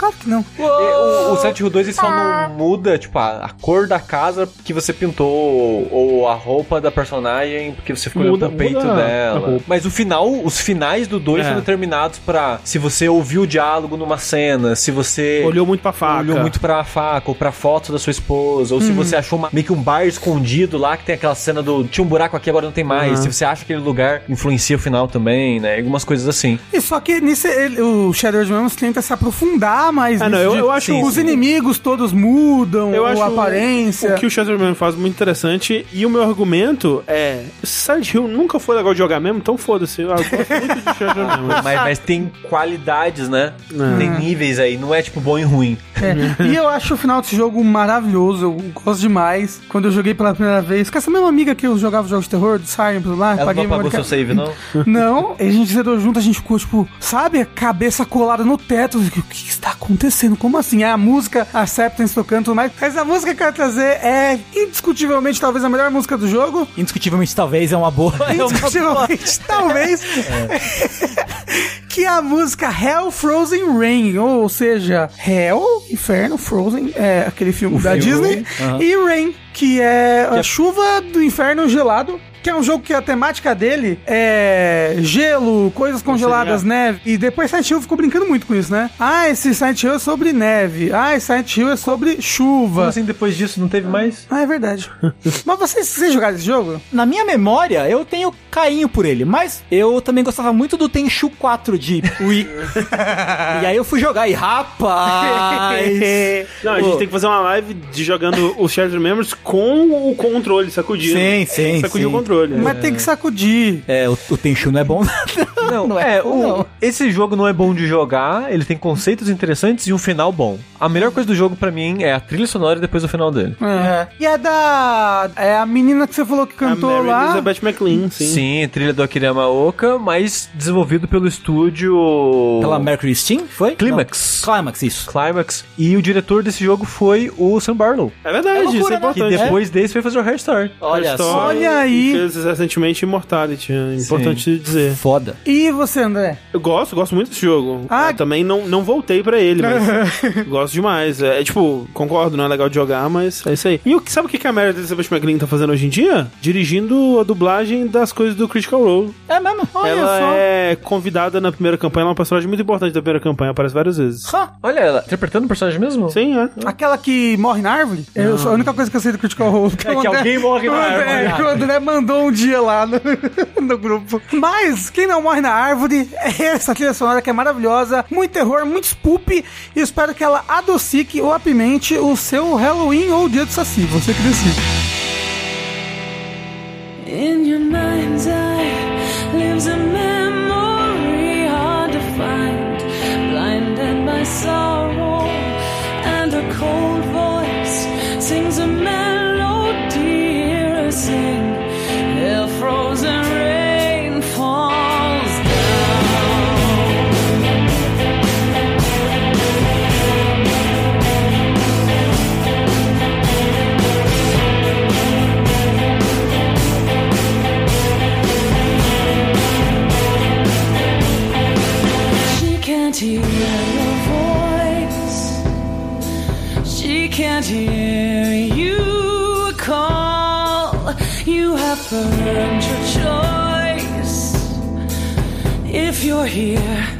Claro que não.
E O, o Silent Hill 2 ele só não muda, tipo, a, a cor da casa que você pintou, ou a roupa da personagem porque você ficou
Muda-
olhando pro peito dela. Mas o final, os finais do 2
É.
são determinados pra se você ouviu o diálogo numa cena, se você
Olhou muito pra faca.
olhou muito pra faca, ou pra foto da sua esposa, ou se você achou uma- meio que um bar escondido lá que tem aquela cena do tinha um buraco aqui, agora não tem mais. Se você acha que aquele lugar influencia o final também, né? Algumas coisas assim.
E só que nisso ele- o Shadow Memories tenta se aprofundar mais.
Ah, não, eu-
de-
eu acho-
Os inimigos todos mudam,
Eu
a
acho
aparência.
o que o Shatterman faz muito interessante. E o meu argumento é: Silent Hill nunca foi legal de jogar mesmo, então foda-se. Eu gosto muito de Shatterman. [laughs]
Mas, mas tem qualidades, né?
É.
Tem níveis aí, não é tipo bom e ruim.
É. E eu acho o final desse jogo maravilhoso, eu gosto demais. Quando eu joguei pela primeira vez, com essa mesma amiga que eu jogava jogos de terror, do Siren, lá,
Ela
paguei
não apagou seu save, não?
Não, a gente zerou junto, a gente ficou, tipo, sabe, a cabeça colada no teto. O que, que está acontecendo? Como assim? É a música, Acceptance tocando tudo mais. Mas a música que eu quero trazer é indiscutivelmente talvez a melhor música do jogo.
Indiscutivelmente, talvez, é uma boa. É uma boa.
Indiscutivelmente, talvez. [laughs] que é a música Hell Frozen Rain, ou seja, Hell, Inferno, Frozen, é aquele filme da Disney, e Rain, que é a chuva do inferno gelado. Que é um jogo que a temática dele é gelo, coisas congeladas, neve. E depois Silent Hill ficou brincando muito com isso, né? Ah, esse Silent Hill é sobre neve. Ah, esse Silent Hill é sobre chuva.
Como assim, depois disso não teve mais?
Ah, é verdade. [laughs] Mas vocês, vocês jogaram esse jogo?
Na minha memória, eu tenho carinho por ele, mas eu também gostava muito do Tenchu 4 de Wii. e aí eu fui jogar e, rapaz... [laughs]
Não, a gente
Pô.
tem que fazer uma live de jogando o Shattered Memories com o controle sacudindo.
Sim, sim,
Sacudir
sim.
o controle.
Mas tem que sacudir.
É, o, o Tenchu não é bom. [laughs]
Não,
Não
é,
é
o-
não.
esse jogo não é bom de jogar, ele tem conceitos interessantes e um final bom. A melhor coisa do jogo pra mim é a trilha sonora e depois o final dele.
É. E é da. É a menina que você falou que
A
cantou
Mary
lá.
Elizabeth McLean, sim.
Sim, trilha do Akira Yamaoka, mas desenvolvido pelo estúdio...
Pela Mercury Steam, foi?
Climax.
Não. Climax, isso.
Climax. E o diretor desse jogo foi o Sam Barlow.
É verdade,
É loucura,
isso é
né?
Que
importante.
depois desse foi fazer o Hairstart.
Olha só.
Olha aí.
Fez recentemente Immortality, é importante dizer.
Foda.
E você, André?
Eu gosto, gosto muito desse jogo.
Ah.
Eu também não, não voltei pra ele, mas [laughs] gosto demais. É, é, tipo, concordo, não é legal de jogar, mas é isso aí. E o sabe o que que a Meredith Elizabeth McGlynn tá fazendo hoje em dia? Dirigindo a dublagem das coisas do Critical Role.
É mesmo?
Olha
ela
só.
é convidada na primeira campanha, ela é uma personagem muito importante da primeira campanha, aparece várias vezes.
Ah,
Olha, ela interpretando o personagem mesmo?
Sim, é.
Aquela que morre na árvore? Eu sou a única coisa que eu sei do Critical Role.
É que alguém morre na
o André,
árvore.
O André mandou um dia lá no, [laughs] no grupo. Mas, quem não morre na árvore é [laughs] essa trilha sonora que é maravilhosa, muito terror, muito spoop, e espero que ela adocique ou apimente o seu Halloween ou dia do Saci, você que decide.
In your mind's eye lives a memory hear your voice. She can't hear you call. You have earned your choice. If you're here,